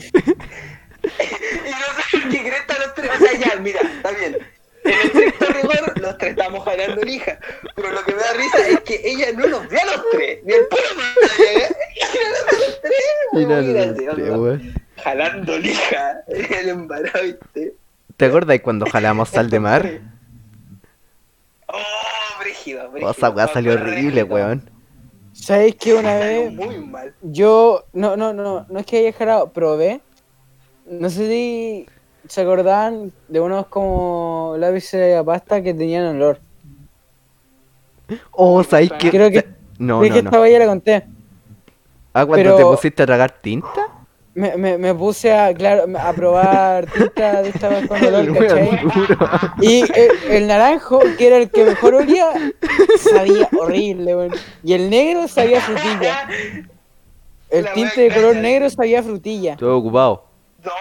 Y no sé qué cresta los tres. O sea, ya, mira, está bien. En estricto rigor, los tres estamos jalando lija. Pero lo que me da risa es que ella no nos ve a los tres. Ni el pueblo tres, weón, Inhalando muy los tres, gracioso. weón. Jalando lija. El embarado, ¿viste? ¿Te acuerdas cuando jalamos sal de mar? Esa weá salió horrible, weón. ¿Sabéis que una vez muy mal. yo, no, no, no, no es que haya jalado, probé. No sé si se acordaban de unos como lápices de pasta que tenían olor. Oh, ¿sabéis que? Creo que, No, no, que no. esta ya la conté. Ah, cuando pero- te pusiste a tragar tinta. Me, me, me puse a, claro, a probar tinta de esta vez con olor, ¿cachai? Y el, el naranjo, que era el que mejor olía, sabía horrible, weón. Y el negro sabía frutilla. El La tinte de color negro sabía frutilla. Todo ocupado. No.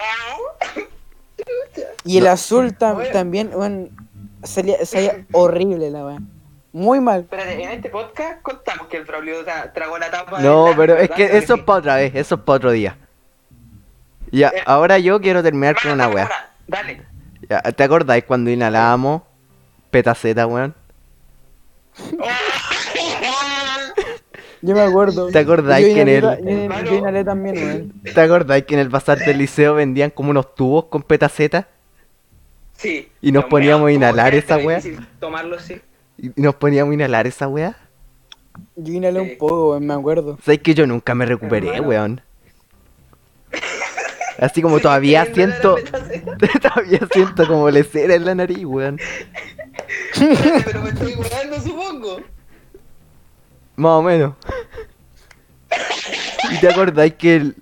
Y el azul tam- también, weón, salía, sabía horrible la weón. Muy mal. Espérate, en este podcast contamos que el Braulio tra- tragó la tapa. No, pero es que ¿verdad? eso es para otra vez, eso es para otro día. Ya, Eh, ahora yo quiero terminar con una una, Dale. Ya, ¿Te acordáis cuando inhalábamos petaceta, weón? Yo me acuerdo. ¿Te acordáis Yo que en el- inhalé- Yo, yo inhalé también, weón. ¿Te acordáis que en el bazar del liceo vendían como unos tubos con petaceta? Sí. Y nos poníamos a inhalar ¿cómo esa difícil Tomarlo, sí. Y nos poníamos a inhalar esa wea. Yo inhalé Sí. un poco, weón, me acuerdo. ¿Sabes que yo nunca me recuperé, weón? Así como todavía ¿Qué inhalar siento, todavía siento como lecera en la nariz, weón. Pero me estoy curando, supongo. Más o menos. ¿Y te acordáis que el,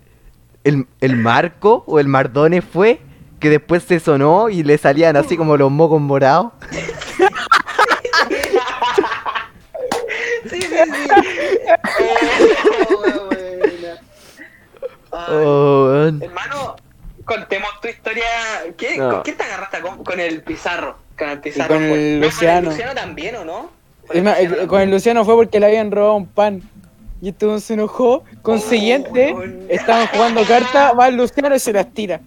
el, el Marco o el Mardone fue? Que después se sonó y le salían así como los mocos morados. Sí, sí, sí. Oh, Oh. Hermano, contemos tu historia. ¿Qué, No. ¿Con quién te agarraste? ¿Con, con el Pizarro? Con el Pizarro. con el No, Luciano. Con el Luciano también, ¿o no? Con el Luciano con el Luciano fue porque le habían robado un pan. Y este weón se enojó. Consiguiente, Oh, weón. estaban jugando cartas, va el Luciano y se las tira.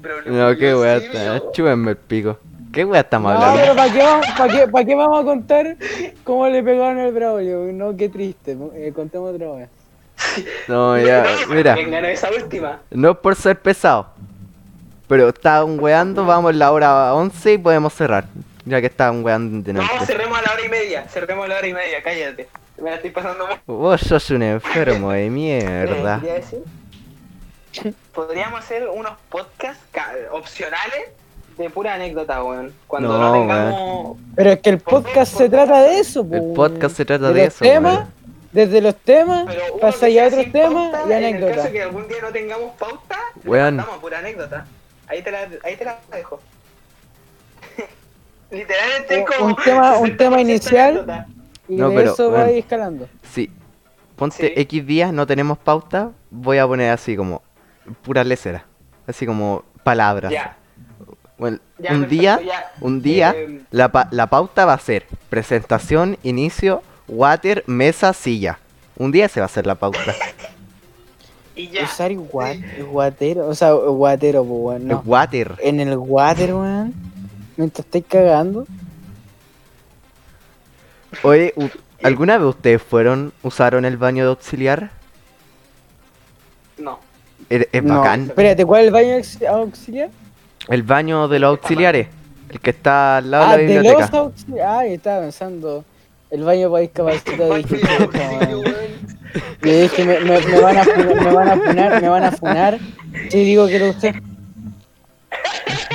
Pero No, qué weá sí, está. vio. Chúpenme el pico. ¿Qué weá estamos No, hablando? pero ¿para qué, vamos, para, qué, ¿para qué vamos a contar cómo le pegaron el Braulio? No, qué triste. Eh, contemos otra vez. No, ya, mira. No es por ser pesado. Pero estaban weando, vamos en la hora 11 y podemos cerrar. Ya que estaban weando en No, delante. cerremos a la hora y media. Cerremos a la hora y media, cállate. Me la estoy pasando muy Vos sos un enfermo de mierda. Podríamos hacer unos podcasts ca- opcionales de pura anécdota, weón. Cuando no, No, tengamos. Pero es que el podcast se trata de eso, po, El weón. podcast se trata de los eso, weón. Desde los temas, pasáis a otros temas pauta, y En el anécdotas. caso que algún día no tengamos pauta, Weón. mandamos pura anécdota. Ahí te la, ahí te la dejo. Literalmente es como. un tema- un 60% tema inicial. Y No, de pero, eso va escalando. Sí. Ponte Sí. X días, no tenemos pauta. Voy a poner así como pura lecera. Así como palabras. Ya. Bueno, Ya, un perfecto, día, ya. un día, Eh, la, pa- la pauta va a ser presentación, inicio, water, mesa, silla. Un día se va a hacer la pauta. Y ya. Usar guatero, o sea, guatero, pues, weón. No. Water. En el water, weón. Mientras estáis cagando. Oye, u- ¿alguna vez ustedes fueron, usaron el baño de auxiliar? No. Es, es No, bacán. Espérate, ¿cuál es el baño auxi- auxiliar? El baño de los auxiliares. El que está al lado Ah, de la de biblioteca. los auxiliares. Ah, estaba pensando. El baño para discapacitados. Dije. Yo dije, me, me, me van a funar, me van a funar, me van a funar. Sí, digo que lo usé.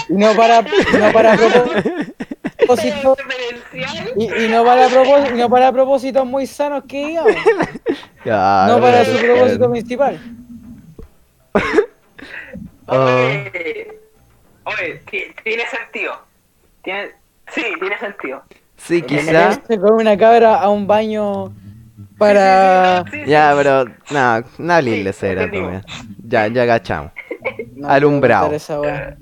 Y no para, no para propósito. Y, y no para propósito, y no para propósitos muy sanos que digamos. Ya, No para su propósito principal. Oye, oye, ti- tiene sentido. Tiene, sí, tiene sentido. Sí, quizá. Con una cabra a un baño para. Sí, sí, sí, Ya, pero. No, no entendimos. Ya, ya agachamos. No, Alumbrado.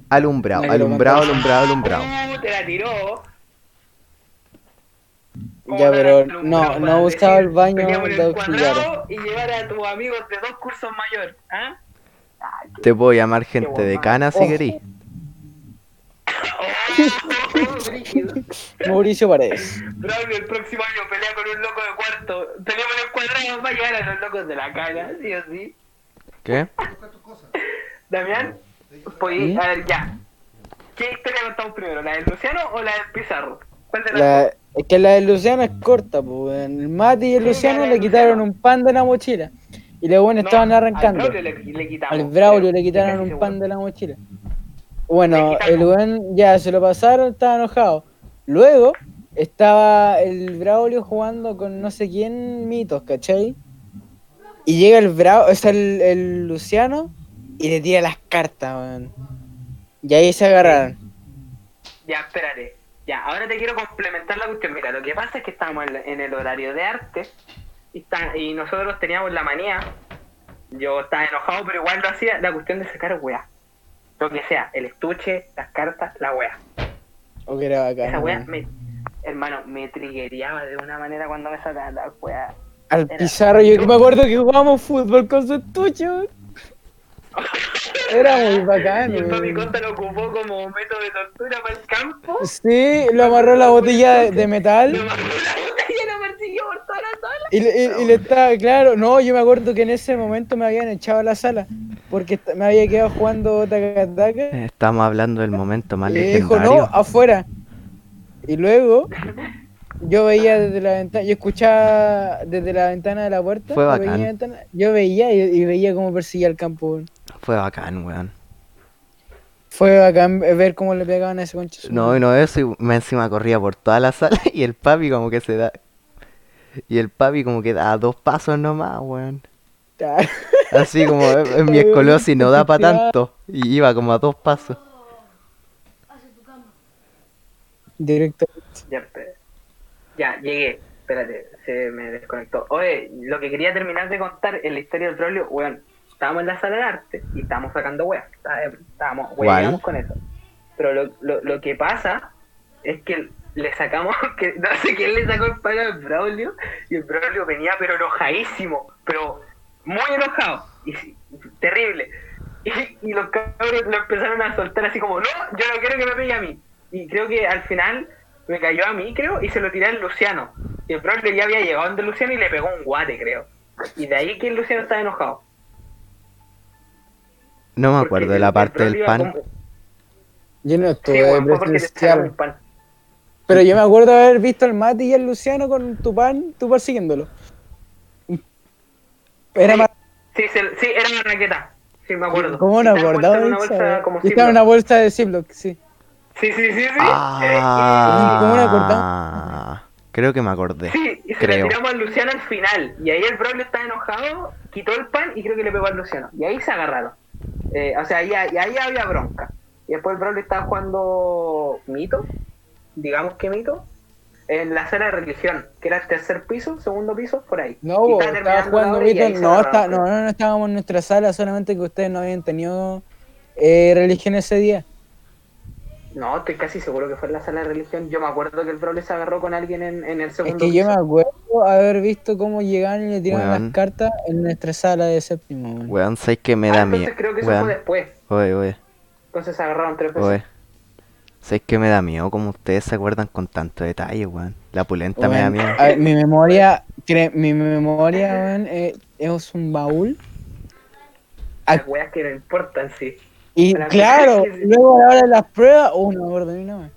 Alumbrado, No alumbrado, alumbrado, alumbrado. Uh, te la tiró. Ya, pero no, no decir, el baño de cuadrado Y llevar a tus amigos de dos cursos mayor. ¿Ah? Te puedo llamar gente de cana si Ojo. querís. Mauricio Paredes. Braulio el próximo año pelea con un loco de cuarto. Tenemos el cuadrado para llegar a los locos de la cana, sí o sí. ¿Qué? Damián, pues, ¿Sí? a ver, ya. ¿Qué historia contamos primero? ¿La del Luciano o la del Pizarro? ¿Cuál de las La, dos? es que la de Luciano es corta, pues. El Mati y el Luciano le quitaron un pan de la mochila. Y los buenos No, estaban al arrancando. Braulio le, le quitamos. Al Braulio le quitaron un pan seguro. de la mochila. Bueno, el buen ya se lo pasaron, estaba enojado. Luego estaba el Braulio jugando con no sé quién mitos, ¿cachai? Y llega el Braulio, o sea, el, el Luciano y le tira las cartas, weón. Y ahí se agarraron. Ya, espérate. Ya, ahora te quiero complementar la cuestión. Mira, lo que pasa es que estábamos en, en el horario de arte y, está- y nosotros teníamos la manía. Yo estaba enojado, pero igual lo hacía. La cuestión de sacar weá. Lo que sea, el estuche, las cartas, la weá. O que era bacán. Esa weón. me, hermano, me trigueaba de una manera cuando me sacaban la weá. Al era- Pizarro, yo me acuerdo que jugábamos fútbol con su estuche. Era muy bacán, Y weón. Costa lo ocupó como método de tortura para el campo. Sí, lo amarró la botella de, de metal. Lo mandó a la botella y lo persiguió por. Y, le- y- y le estaba, claro, no, yo me acuerdo que en ese momento me habían echado a la sala porque me había quedado jugando taca-taca. Eh, Estamos hablando del momento más Y dijo, no, legendario. afuera. Y luego yo veía desde la ventana, yo escuchaba desde la ventana de la puerta. Fue bacán. ventana, yo veía y, y veía cómo perseguía al campo. Fue bacán, weón. Fue bacán ver cómo le pegaban a ese concha. su No, y no eso, y me encima corría por toda la sala y el papi como que se da... Y el papi como que da dos pasos nomás, weón. Así como eh, en mi escoliosis no da para tanto. Y iba como a dos pasos. Hacia tu cama. Directo. Ya, espera. ya, llegué. Espérate, se me desconectó. Oye, lo que quería terminar de contar en la historia del Braulio, weón, estábamos en la sala de arte y estábamos sacando weas. Está- Estábamos, weón, con eso. Pero lo, lo, lo que pasa es que le sacamos, que no sé quién le sacó el palo al Braulio, y el Braulio venía pero enojadísimo, pero muy enojado, y sí, terrible. Y, y los cabros lo empezaron a soltar así como, no, yo no quiero que me pegue a mí. Y creo que al final me cayó a mí, creo, y se lo tiré al Luciano. Y el Braulio ya había llegado donde Luciano y le pegó un guate, creo. Y de ahí que el Luciano estaba enojado. No me Porque acuerdo de la parte del pan. como- Yo no Sí, estuve weón, fue Pero yo me acuerdo de haber visto al Mati y al Luciano con tu pan, tú persiguiéndolo. Era Sí. más. Sí, era una raqueta. Sí, me acuerdo. ¿Cómo no acordaba de una bolsa eso? como estaba en una bolsa de Ziploc, sí. Sí, sí, sí, sí. ¿Cómo no Ah, creo que me acordé. Sí, y se Creo. le tiramos al Luciano al final. Y ahí el Braulio estaba enojado, quitó el pan y creo que le pegó al Luciano. Y ahí se agarraron. Eh, o sea, ahí, ahí ahí había bronca. Y después el Braulio estaba jugando Mito, digamos que Mito, en la sala de religión, que era el tercer piso, segundo piso, por ahí. No, Y estaba estaba jugando No, está, no, no, no estábamos en nuestra sala, solamente que ustedes no habían tenido eh, religión ese día. No, estoy casi seguro que fue en la sala de religión. Yo me acuerdo que el Braulio se agarró con alguien en, en el Es segundo que yo me acuerdo haber visto cómo llegaban y le tiraban Weón. las cartas en nuestra sala de séptimo. weón. Weón, ¿sabes que me Ah, da entonces miedo? creo que eso fue después. oye, oye, Entonces se agarraron tres veces. oye. ¿Sabes que me da miedo? Como ustedes se acuerdan con tanto detalle, weón. La pulenta me da miedo. a ver, mi memoria, cre- mi memoria, weón, eh, es un baúl. Las weas que no importan, sí. Y claro, que- luego a la hora de las pruebas, oh, no me acuerdo ni nada.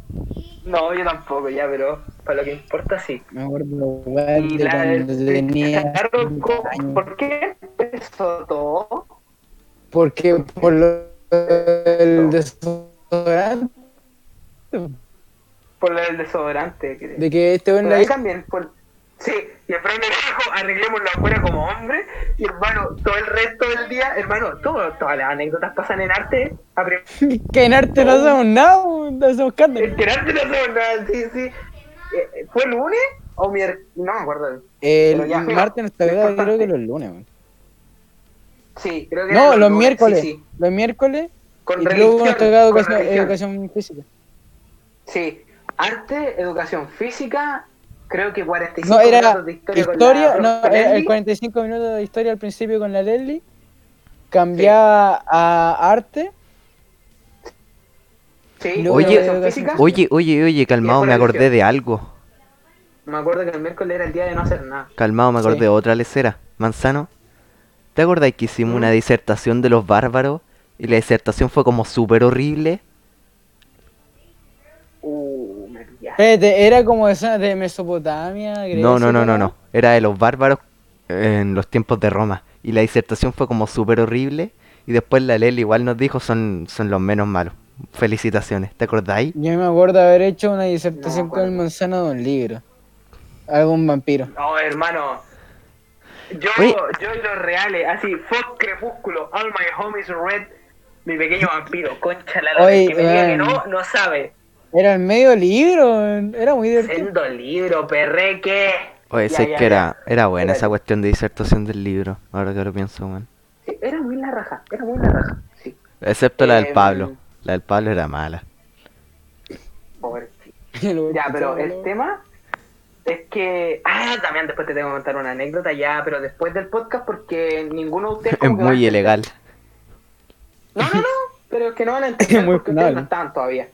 No, yo tampoco, ya, pero para lo que importa, sí. Me acuerdo, weón, de la cuando tenía Claro, 15 ¿cómo- años. ¿Por qué empezó todo? Porque por lo el desodorante, Por lo del desodorante, creo. de que este ahí también, por... sí, y el Fran me dijo, arreglémoslo afuera como hombre, y hermano, todo el resto del día, hermano, todo, todas las anécdotas pasan en arte, que en arte no hacemos nada, no hacemos escándalo. en arte no hacemos nada, sí, sí. Eh, ¿Fue lunes o miércoles? No me acuerdo. El ya, martes toca, lo creo que los lunes. Sí, creo que No, los lunes, miércoles. Sí, sí. Los miércoles. Con y luego nos toca con educación, religión. educación física. Sí, arte, educación física, creo que 45 No, era minutos de historia, con la no, era el Leslie. 45 minutos de historia al principio con la Leslie. Cambiaba a arte. Sí, y luego Oye, educación física. Oye, oye, oye, calmado, me acordé de algo. Me acuerdo que el miércoles era el día de no hacer nada. Calmado, me acordé Sí. de otra lecera. Manzano, ¿te acordás que hicimos una ¿Mm? disertación de los bárbaros? Y la disertación fue como súper horrible. Espérate, era como esa de Mesopotamia, Grecia. No, no, no, no, no. Era de los bárbaros en los tiempos de Roma. Y la disertación fue como súper horrible. Y después la Lely igual nos dijo son, son los menos malos. Felicitaciones, ¿te acordáis? Yo me acuerdo de haber hecho una disertación No, con el manzano de un libro. Algún vampiro. No, hermano. Yo, Oye. yo y los reales, así, fuck crepúsculo, all my homies red, mi pequeño vampiro, concha la Oye, que me diga que no, no sabe. Era el medio libro, era muy divertido. Sendo libro, perreque. Oye, sé ya, que era, era buena esa cuestión de disertación del libro. Ahora que lo pienso, man. Sí, era muy la raja, era muy la raja, sí. Excepto la del Em, Pablo. La del Pablo era mala. Pobre Ya, pero el tema es que. Ah, también después te tengo que contar una anécdota ya, pero después del podcast porque ninguno de ustedes. Es muy ilegal. No, no, no, pero es que no van a entender Muy porque ustedes no están todavía.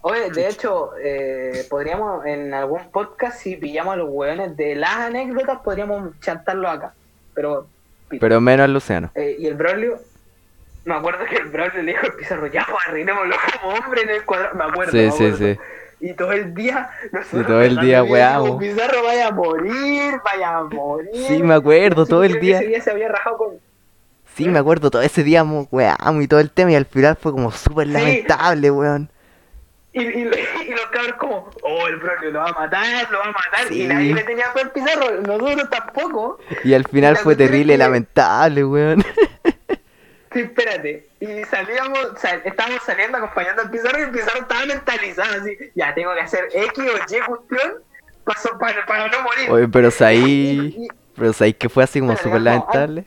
Oye, de hecho, eh, podríamos en algún podcast, si pillamos a los hueones de las anécdotas, podríamos chantarlo acá. Pero, Pero menos al Luciano. eh, y el Braulio, me acuerdo que el Braulio le dijo al pizarro, ya, pues arreglémoslo como hombre en el cuadrado. Me acuerdo. Sí, me sí, acuerdo. sí. Y todo el día, nosotros todo el día, dijimos, Pizarro vaya a morir, vaya a morir. Sí, me acuerdo, todo el día. Ese día se había rajado con. Sí, me acuerdo todo ese día, weón, y todo el tema. Y al final fue como súper Sí. lamentable, weón. Y, y, y los cabros como, oh, el Braulio lo va a matar, lo va a matar. Sí. Y nadie le tenía fe al Pizarro, nosotros tampoco. Y al final La fue terrible, que- lamentable, weón. Sí, espérate. Y salíamos, estábamos saliendo acompañando al Pizarro y el Pizarro estaba mentalizado así, ya tengo que hacer X o Y cuestión para, para, para no morir. Oye, pero ahí. Pero sabéis que fue así como súper lamentable.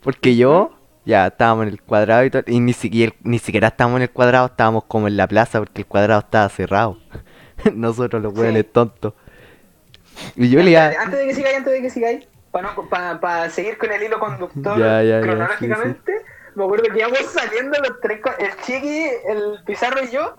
Porque yo, ya estábamos en el cuadrado y todo. Y ni siquiera, ni siquiera estábamos en el cuadrado, estábamos como en la plaza porque el cuadrado estaba cerrado. Nosotros los weones Sí. tontos. Y yo le iba. Antes de que sigáis, antes de que sigáis, para no, para, para seguir con el hilo conductor Ya, ya, cronológicamente, me acuerdo que íbamos saliendo los tres, el Chiqui, el Pizarro y yo,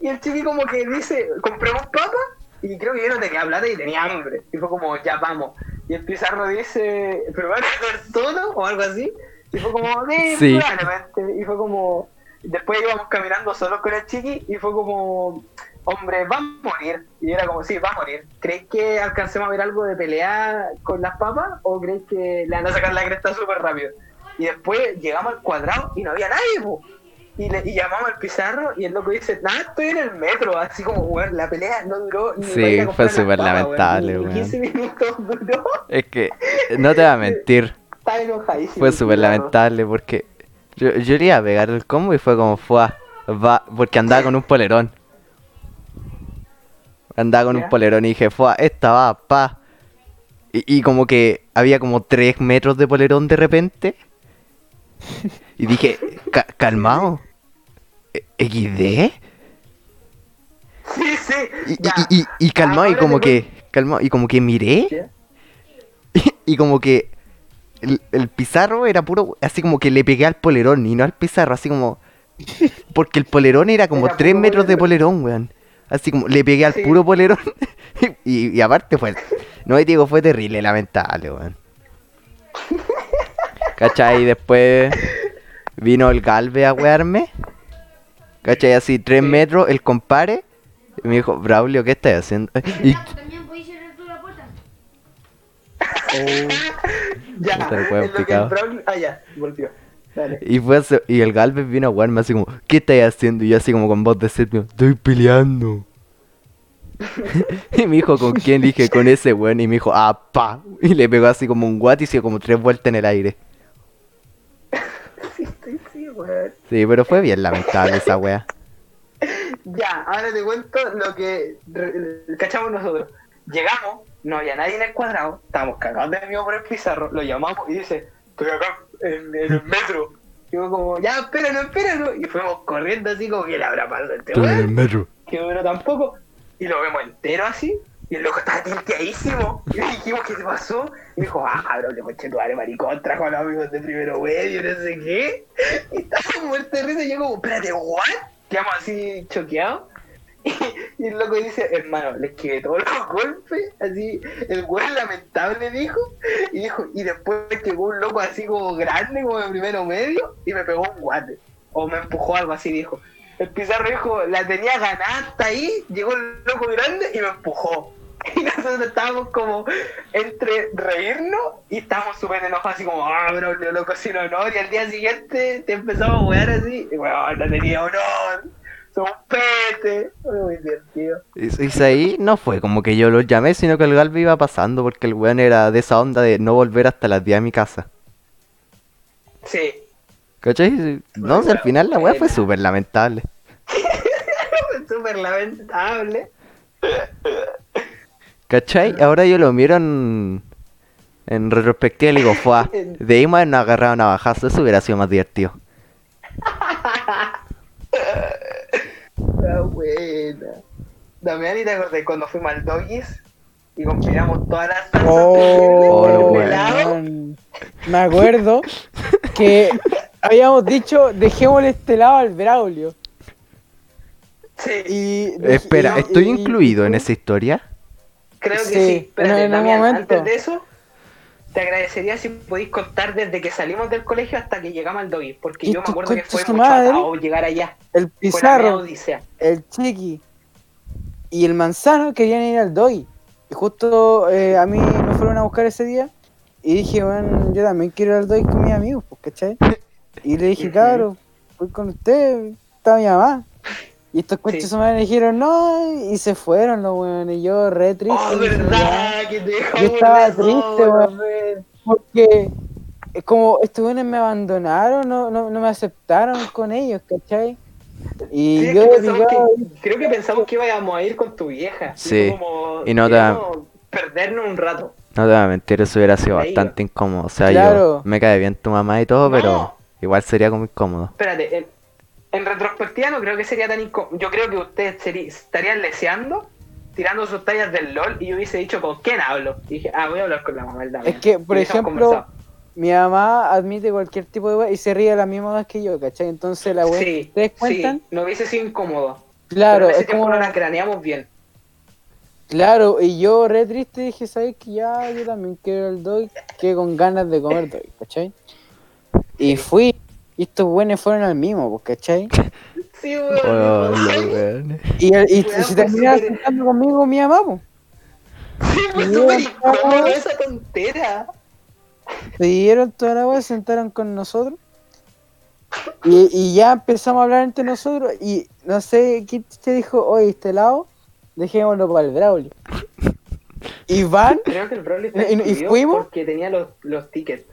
y el Chiqui como que dice, compramos papas, y creo que yo no tenía plata y tenía hambre, y fue como, ya vamos, y el Pizarro dice, ¿pero van a hacer solo? o algo así, y fue como, sí, Sí. probablemente, y fue como, después íbamos caminando solos con el Chiqui, y fue como, hombre, va a morir. Y era como, sí, va a morir. ¿Creéis que alcancemos a ver algo de pelea con las papas? ¿O creéis que le van a sacar la cresta súper rápido? Y después llegamos al cuadrado y no había nadie, po. Y, le, y llamamos al pizarro y el loco dice, nada, estoy en el metro. Así como, weón, la pelea no duró ni Sí, fue súper lamentable, weón. 15 minutos duró. Es que, no te voy a mentir, Estaba enojadísimo. fue súper lamentable porque yo, yo le iba a pegar el combo y fue como, fue, va, porque andaba con un polerón. Andaba con Ya. un polerón y dije, fue, esta va, pa. Y, y como que había como 3 metros de polerón de repente. Y dije, "Ca- calmado. E- ¿XD? Sí, sí. Y, y, y, y calmado, y como que, calmado, y como que miré. Y, como que el, el pizarro era puro, así como que le pegué al polerón y no al pizarro, así como... Porque el polerón era como Era 3 puro metros de polerón. weón. Así como le pegué al Sí. puro polerón. y, y aparte fue... No, y digo, fue terrible, lamentable, weón. ¿Cachai? Y después vino el Galve a wearme. ¿Cachai? Así 3 Sí. metros, el compare. Y me dijo, Braulio, ¿qué estás haciendo? Y También cerrar tú la puerta. Ya. En lo que el Ah, ya, volvió. Dale. Y fue así- y el Galvez vino a jugarme así como, ¿qué estás haciendo? Y yo así como con voz de sepio, estoy peleando. y me dijo, ¿con quién? Dije, con ese weón. Y me dijo, ah, pa. Y le pegó así como un guate y se dio como tres vueltas en el aire. Sí, sí, sí, weón. Sí, pero fue bien lamentable esa wea. Ya, ahora te cuento lo que cachamos nosotros. Llegamos, no había nadie en el cuadrado, estábamos cagados de miedo por el pizarro, lo llamamos y dice, estoy acá en, en el metro. Y yo como, ya, espéralo, espéralo. Y fuimos corriendo así como que le habrá pasado este Estoy en el metro. que duró tampoco. Y lo vemos entero así, y el loco estaba tinteadísimo. Y le dijimos, ¿qué te pasó? Y dijo, ah, cabrón, le coche tu madre maricón, trajo a los amigos de primero medio, no sé qué. Y estaba muerto de risa y yo como, espérate, ¿what? Quedamos así choqueados. Y, el loco dice, hermano, le esquivé todos los golpes, así, el weón lamentable dijo, y dijo, y después llegó un loco así como grande, como de primero medio, y me pegó un guate, o me empujó algo así, dijo. el pizarro dijo, la tenía ganada hasta ahí, llegó el loco grande y me empujó. Y nosotros estábamos como entre reírnos y estábamos súper enojados, así como, ah, Braulio loco sin honor. Y al día siguiente te empezamos a jugar así, y bueno, no tenía honor, un pete. Fue muy divertido. Ahí no fue como que yo lo llamé, sino que el Galvi iba pasando porque el weón era de esa onda de no volver hasta las 10 a mi casa. Sí, ¿Cachai? No, si al final la weá fue súper lamentable. fue súper lamentable. ¿Cachai? Ahora yo lo miro en, en retrospectiva y le digo, fue de ahí más nos agarraron a bajazo, eso hubiera sido más divertido. Ah, buena. Damián, ¿y te acordás cuando fuimos al Doggies? Y combinamos todas las salsas Oh, weón. Me acuerdo que habíamos dicho, dejémosle este lado al Braulio. Sí, Y, Espera, y- ¿estoy y- incluido en esa historia? creo que Sí, sí. pero Espérate, en un momento. antes de eso, te agradecería si podéis contar desde que salimos del colegio hasta que llegamos al Doggies. Porque ¿Y yo me acuerdo que fue mucho atado llegar allá. El Pizarro, el Chiqui y el Manzano querían ir al Doggy. Y justo eh, a mí me fueron a buscar ese día. Y dije, bueno, yo también quiero ir al Doggy con mis amigos, pues, ¿cachai? Y le dije, cabrón, voy con usted, está mi mamá. Y estos coches Sí. madre dijeron, no, y se fueron los weones. Y yo re triste. Oh, verdad, que te Yo estaba triste, weón. Porque es como estos weones me abandonaron, no, no, no me aceptaron con ellos, ¿cachai? Y Sí, es yo que creo que pensamos que íbamos a ir con tu vieja. Sí, como, y no te- perdernos un rato. No te voy a mentir, eso hubiera sido bastante incómodo. O sea, Claro. yo me cae bien tu mamá y todo, No. pero igual sería como incómodo. Espérate, en, retrospectiva no creo que sería tan incómodo. Yo creo que ustedes estarían leseando, tirando sus tallas del LOL y yo hubiese dicho con quién hablo. Y dije, ah, voy a hablar con la mamá del Damián. Es que, por ejemplo, mi mamá admite cualquier tipo de wea y se ríe a la misma vez que yo, ¿cachai? Entonces la wea que ustedes cuentan, sí, no hubiese sido incómodo. claro, es como, no la craneamos bien. claro, y yo re triste dije, ¿sabes que Ya, yo también quiero el dog, que con ganas de comer dog, ¿cachai? Y fui, y estos buenos fueron al mismo, pues, ¿cachai? Sí, weón. Y, y, Weón, se terminaron súper- sentando conmigo mi mamá, pues. Sí, incómodo esa tontera. Se dieron toda la wea, se sentaron con nosotros. Y, y ya empezamos a hablar entre nosotros. Y no sé quién te dijo, oye, este lado, dejémoslo para el Braulio. Y van, Creo que el Broly está ¿Y- y fuimos? porque tenía los, los tickets.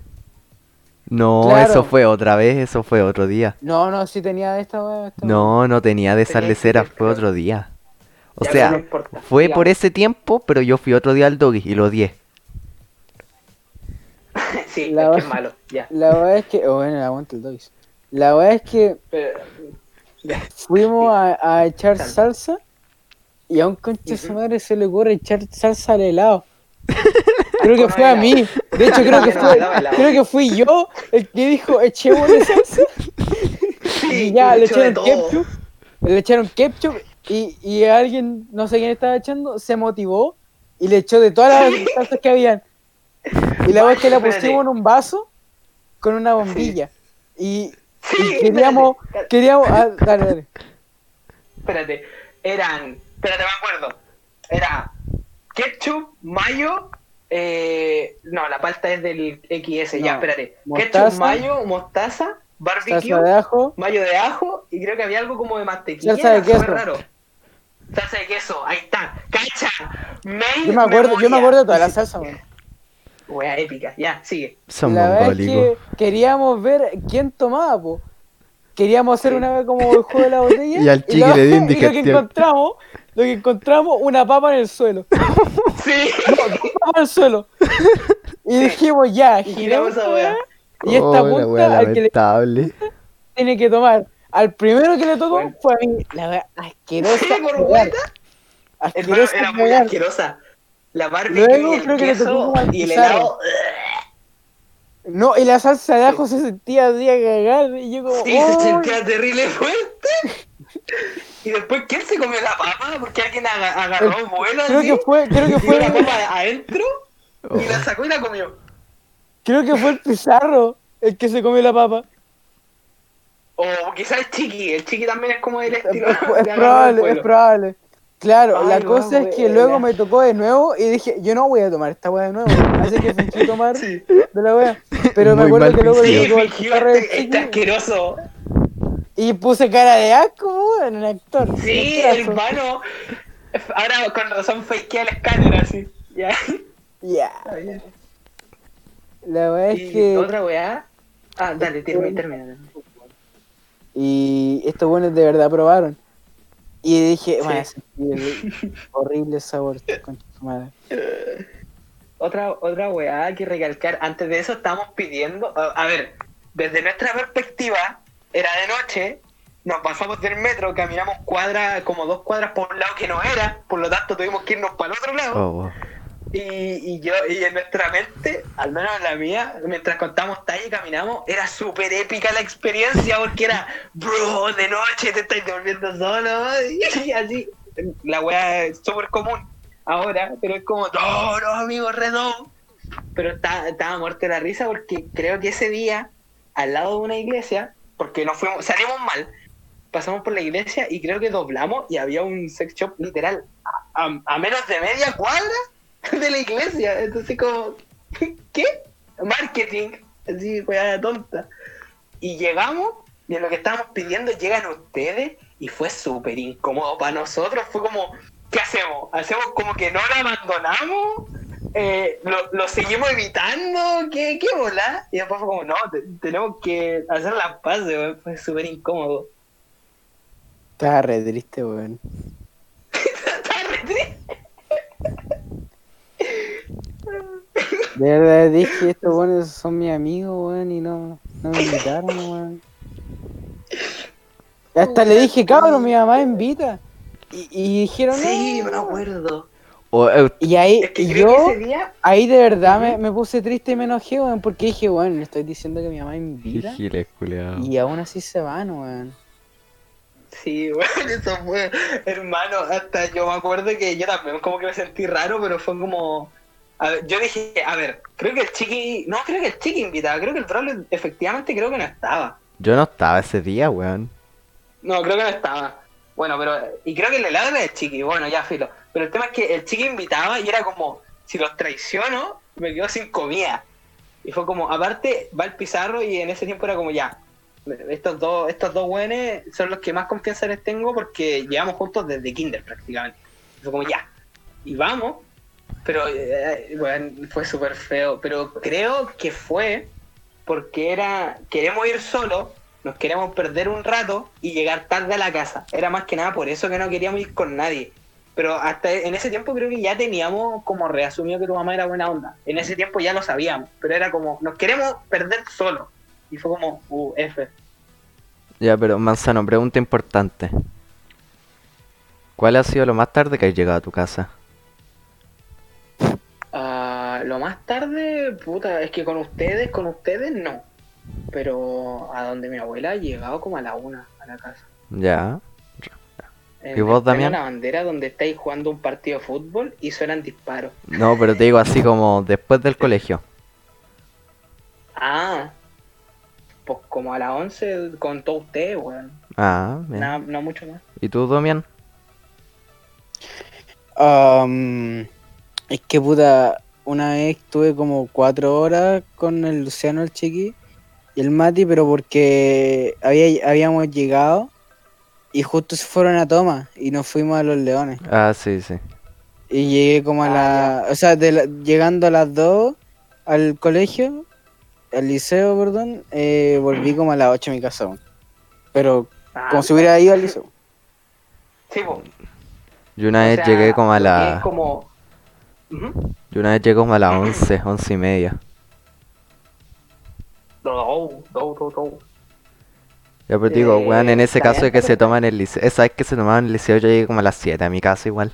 No, Claro. eso fue otra vez, eso fue otro día. no, no, si tenía esta wea. esta. No, no tenía de leceras, que- fue otro día. O Ya, pero no sea, importa, fue digamos. por ese tiempo, pero yo fui otro día al doggy y lo odié. La sí, es que verdad- es malo, ya. La wea es que, oh, bueno, aguanta el Dois. La wea es que Pero, ya. fuimos a, a echar Salsa. salsa y a un concha de su madre se le ocurre echar salsa al helado. Creo que fue a mí. De hecho, creo que fue, creo que fui yo el que dijo echémosle salsa. Sí, Y ya le de echaron ketchup. Le echaron ketchup y, y alguien, no sé quién estaba echando, se motivó y le echó de todas las salsas que habían. Y la vez que la pusimos en un vaso con una bombilla. Y, queríamos, queríamos, ah, dale, dale. espérate, eran, espérate, me acuerdo, era ketchup, mayo, eh, no, la palta es del XS, ya, No, espérate, mostaza. ketchup, mayo, mostaza, barbecue, Salsa de ajo. mayo de ajo y creo que había algo como de mantequilla. Salsa de queso. raro. Salsa de queso, ahí está. ¡Cacha! Main Yo me acuerdo, yo me acuerdo de toda la salsa, man. Wea épica, ya, sigue. Son La verdad es que queríamos ver quién tomaba, po. Queríamos hacer Sí. una vez como el juego de la botella. Y al chiqui lo- le dio y lo que encontramos, lo que encontramos, una papa en el suelo. Sí. Papa en el suelo. Y dijimos, ya, Y giramos giramos esa wea. Y esta Oh, la punta wea al que le lamentable. tiene que tomar. Al primero que le tocó Bueno. fue a mí. La wea asquerosa. Sí, por cagar. vuelta. Hermano, Asquerosa. era muy cagar. asquerosa. La barbecue Luego y el creo que le tocó como y el helado. No, y la salsa de ajo se sentía así a cagar. Y yo como, Sí, se "Oh". sentía terrible fuerte. Y después, ¿quién se comió la papa? Porque alguien aga- agarró vuelo Creo así, que fue, creo que tiró la fue, papa adentro y la sacó y la comió. creo que fue el pizarro el que se comió la papa. O quizás el chiqui, el chiqui también es como del Es, estilo. es de el probable, es probable. Claro, Ay, la no, cosa es que luego me tocó de nuevo y dije, yo no voy a tomar esta weá de nuevo. Así que fingí tomar Sí, de la weá. Pero me Muy acuerdo mal que luego sí, le tocó el del este, este asqueroso. Y puse cara de asco, weón, el actor. Sí, hermano. Ahora con razón fakea el escáner así. Ya. Ya. La weá es que. otra weá. Ah, dale, termina, termina. Y estos buenos de verdad probaron. Y dije, Sí. "Van a sentir el horrible sabor, con su madre. Otra, otra weá que recalcar. Antes de eso estábamos pidiendo. A ver, desde nuestra perspectiva, era de noche. Nos pasamos del metro, caminamos cuadras, como dos cuadras por un lado que no era, por lo tanto tuvimos que irnos para el otro lado. Oh, wow. Y, y yo, y en nuestra mente, al menos en la mía, mientras contamos talla y caminamos, era súper épica la experiencia porque era, bro, de noche te estás volviendo solo, y así. La weá es súper común ahora, pero es como, no, no, amigo, redón. Pero estaba muerto de la risa porque creo que ese día, al lado de una iglesia, porque nos fuimos, salimos mal, pasamos por la iglesia y creo que doblamos y había un sex shop literal a, menos de media cuadra de la iglesia. Entonces como, ¿qué? Marketing, así, weá tonta. Y llegamos, y en lo que estábamos pidiendo llegan ustedes, y fue súper incómodo para nosotros. Fue como, ¿qué hacemos? ¿Hacemos como que no lo abandonamos? Eh, ¿lo, lo seguimos evitando? ¿Qué, qué bola? Y después fue como, no, te- tenemos que hacer las paces, weón. Fue súper incómodo. Estaba re triste, weón. Estaba re triste. De verdad dije, estos buenos son mis amigos, weón, y no, no me invitaron, weón. Hasta le dije, cabrón, mi mamá invita. Y, y dijeron, Sí, no. me acuerdo. O, eh, Y ahí, Es que y yo, que ese día ahí de verdad me, me puse triste y me enojé, weón, porque dije, weón, le estoy diciendo que mi mamá invita. giles, culiao. Y aún así se van, weón. Sí, bueno, eso fue, hermano, hasta yo me acuerdo que yo también como que me sentí raro, pero fue como... a ver, yo dije, a ver, creo que el chiqui... No, creo que el chiqui invitaba, creo que el Braulio efectivamente creo que no estaba. Yo no estaba ese día, weón. No, creo que no estaba. Bueno, pero... Y creo que el helado era del chiqui, bueno, ya filo. Pero el tema es que el chiqui invitaba y era como, si los traiciono, me quedo sin comida. Y fue como, aparte, va el pizarro y en ese tiempo era como, ya, estos dos, estos dos güeyes son los que más confianza les tengo porque llevamos juntos desde kinder prácticamente. Y fue como, ya, y vamos. Pero, eh, bueno, fue súper feo. Pero creo que fue porque era, queremos ir solos, nos queremos perder un rato y llegar tarde a la casa. Era más que nada por eso que no queríamos ir con nadie. Pero hasta en ese tiempo creo que ya teníamos como reasumido que tu mamá era buena onda. En ese tiempo ya lo sabíamos, pero era como, nos queremos perder solos. Y fue como, uh, F. Ya, pero Manzano, pregunta importante. ¿Cuál ha sido lo más tarde que has llegado a tu casa? Ah, lo más tarde, puta, es que con ustedes, con ustedes no. Pero a donde mi abuela ha llegado como a la una a la casa. Ya. En- ¿Y vos, Damián? una bandera donde estáis jugando un partido de fútbol y suenan disparos. No, pero te digo así como después del colegio. Ah, pues como a las 11 con todo usted, weón. Ah, bien. No mucho más. ¿Y tú, Domian? Am, es que puta, una vez estuve como cuatro horas con el Luciano, el chiqui, y el Mati, pero porque había, habíamos llegado y justo se fueron a toma y nos fuimos a los leones. Ah, sí, sí. Y llegué como a Ah, la. O sea, de la- llegando a las 2 al colegio, al liceo, perdón, eh, volví como a las 8 a mi casa. Pero Ah, como si hubiera ido al liceo. Sí, pues. Yo una o vez sea, llegué como a la... Como... Yo una vez llegué como a las 11, 11 y media. No, no, no, no. Ya, pero te digo, Eh, weón, en ese caso de que se toman el liceo, esa vez que se tomaban el liceo yo llegué como a las 7 a mi casa igual.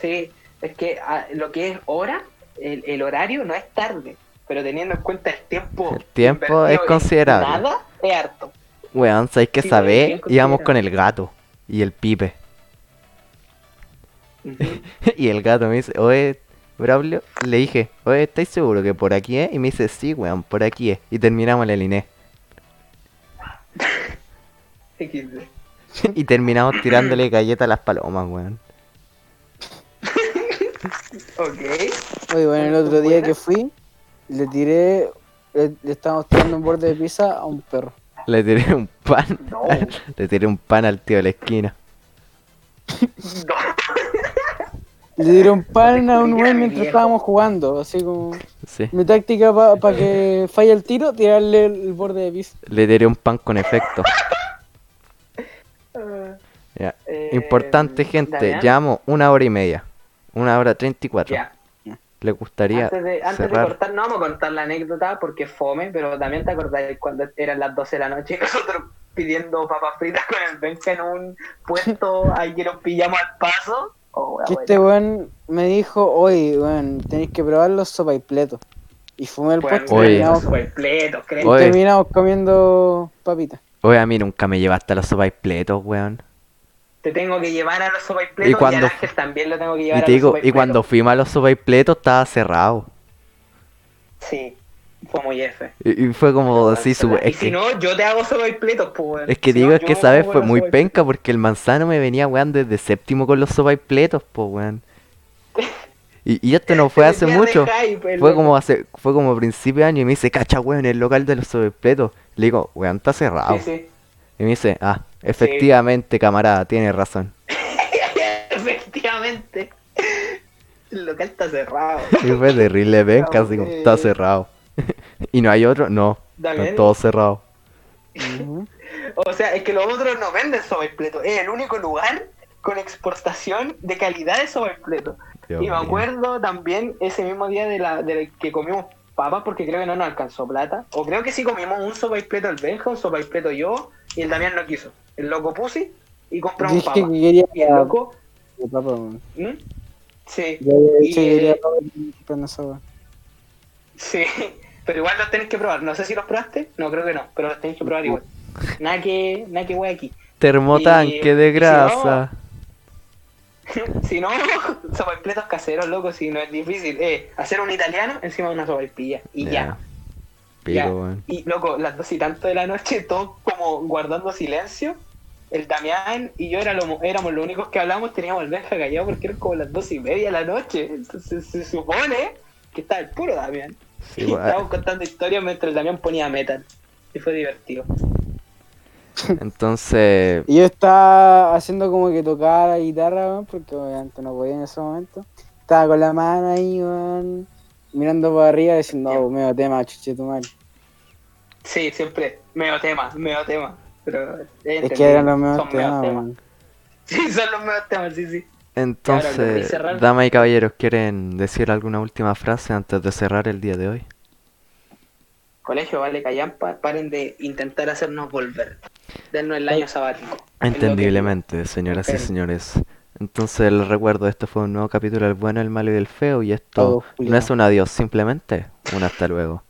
Sí, es que ah, lo que es hora, el, el horario no es tarde, pero teniendo en cuenta el tiempo. El tiempo es considerable. Nada es harto. Weón, ¿sabes qué Sí, bien Íbamos con el gato y el pipe. Y el gato me dice, oye, Braulio, le dije, oye, ¿estáis seguro que por aquí es? Y me dice, sí, weón, por aquí es. Y terminamos en el Inés. XD. Y terminamos tirándole galletas a las palomas, weón. Ok. Oye, bueno, el otro día que fui, le tiré, le, le estábamos tirando un borde de pizza a un perro. Le tiré un pan. No. Le tiré un pan al tío de la esquina. No. Le un pan a un mi mientras estábamos jugando, así como... Sí. Mi táctica para que falle el tiro, tirarle el, el borde de pizza. Le tiré un pan con efecto. Ya. Eh, Importante, gente. Damián, Llevamos una hora y media. Una hora treinta y cuatro. Ya. ¿Le gustaría Antes de, antes de cortar, no vamos a contar la anécdota porque fome, pero también te acordás cuando eran las 12 de la noche y nosotros pidiendo papas fritas con el Benja en un puesto, ahí que nos pillamos al paso. Oh, Que este weón me dijo, oye, weón, tenéis que probar los sopaipletos. Y fumé el Bueno, puesto y Oye. terminamos. Oye. terminamos comiendo papitas. Oye, a mí nunca me llevaste a los sopaipletos, weón. Te tengo que llevar a los Y sopaipletos y, cuando- al Ángel también lo tengo que Y llevar te a los digo, y cuando fuimos a los sopaipletos estaba cerrado. Sí, muy F. Y, y fue como así, su- y si que, no, yo te hago sopaipletos, pues, weón. es que Si digo, no, es que me esa vez pongo fue muy penca porque el manzano me venía, weón, desde séptimo con los sopaipletos, pues, weón. Y, y esto no fue hace mucho. hype, el Fue como hace, fue como a principio de año y me dice, cacha, weón, el local de los sopaipletos. Le digo, weón, está cerrado. Sí, sí. Y me dice, ah, efectivamente, camarada, tiene razón. Efectivamente. El local está cerrado. Y fue terrible, penca, así como, está Ok. cerrado. y no hay otro, no, están todos cerrados. O sea, es que los otros no venden sobaipleto. Es el único lugar con exportación de calidad de sobaipleto. Dios Y me mío. acuerdo también ese mismo día de la de que comimos papas porque creo que no nos alcanzó plata. O creo que sí comimos un sopaipleto el Benja, un sopaipleto yo y el Damián no quiso. El loco pusi y compramos papas. que quería Y el loco, de papa. ¿Mm? Sí, Yo dicho Y, que quería eh, sí. Pero igual los tenéis que probar. No sé si los probaste. No, creo que no. Pero los tenéis que probar igual. Nada que, nada que wey aquí. Termotanque Y- de grasa. Si no, sopaipletos caseros, loco, si no es difícil. Eh, hacer un italiano encima de una sopaipilla. Y ya. Pico, Ya. weón. Y loco, las dos y tanto de la noche, todos como guardando silencio. El Damián y yo era lo- éramos los únicos que hablamos, teníamos el Benja callado porque eran como las dos y media de la noche. Entonces se supone que estaba el puro Damián. Sí, y weón. estábamos contando historias mientras el Damián ponía metal. Y fue divertido. Entonces, Y yo estaba haciendo como que tocaba la guitarra, weón, porque obviamente no podía en ese momento. Estaba con la mano ahí, weón, mirando para arriba diciendo, oh, medio tema, chuche tu madre. Sí, siempre. Medio tema, medio tema. Pero Es que eran los medios temas. Sí, son los medios temas, sí, sí. Entonces, damas y caballeros, ¿quieren decir alguna última frase antes de cerrar el día de hoy? Colegio, vale, callampa, paren de intentar hacernos volver. Dennos el año sabático. Entendiblemente, señoras y señores. Entonces les recuerdo, este fue un nuevo capítulo del bueno, el malo y el feo y esto Todo no es un adiós, simplemente un hasta luego.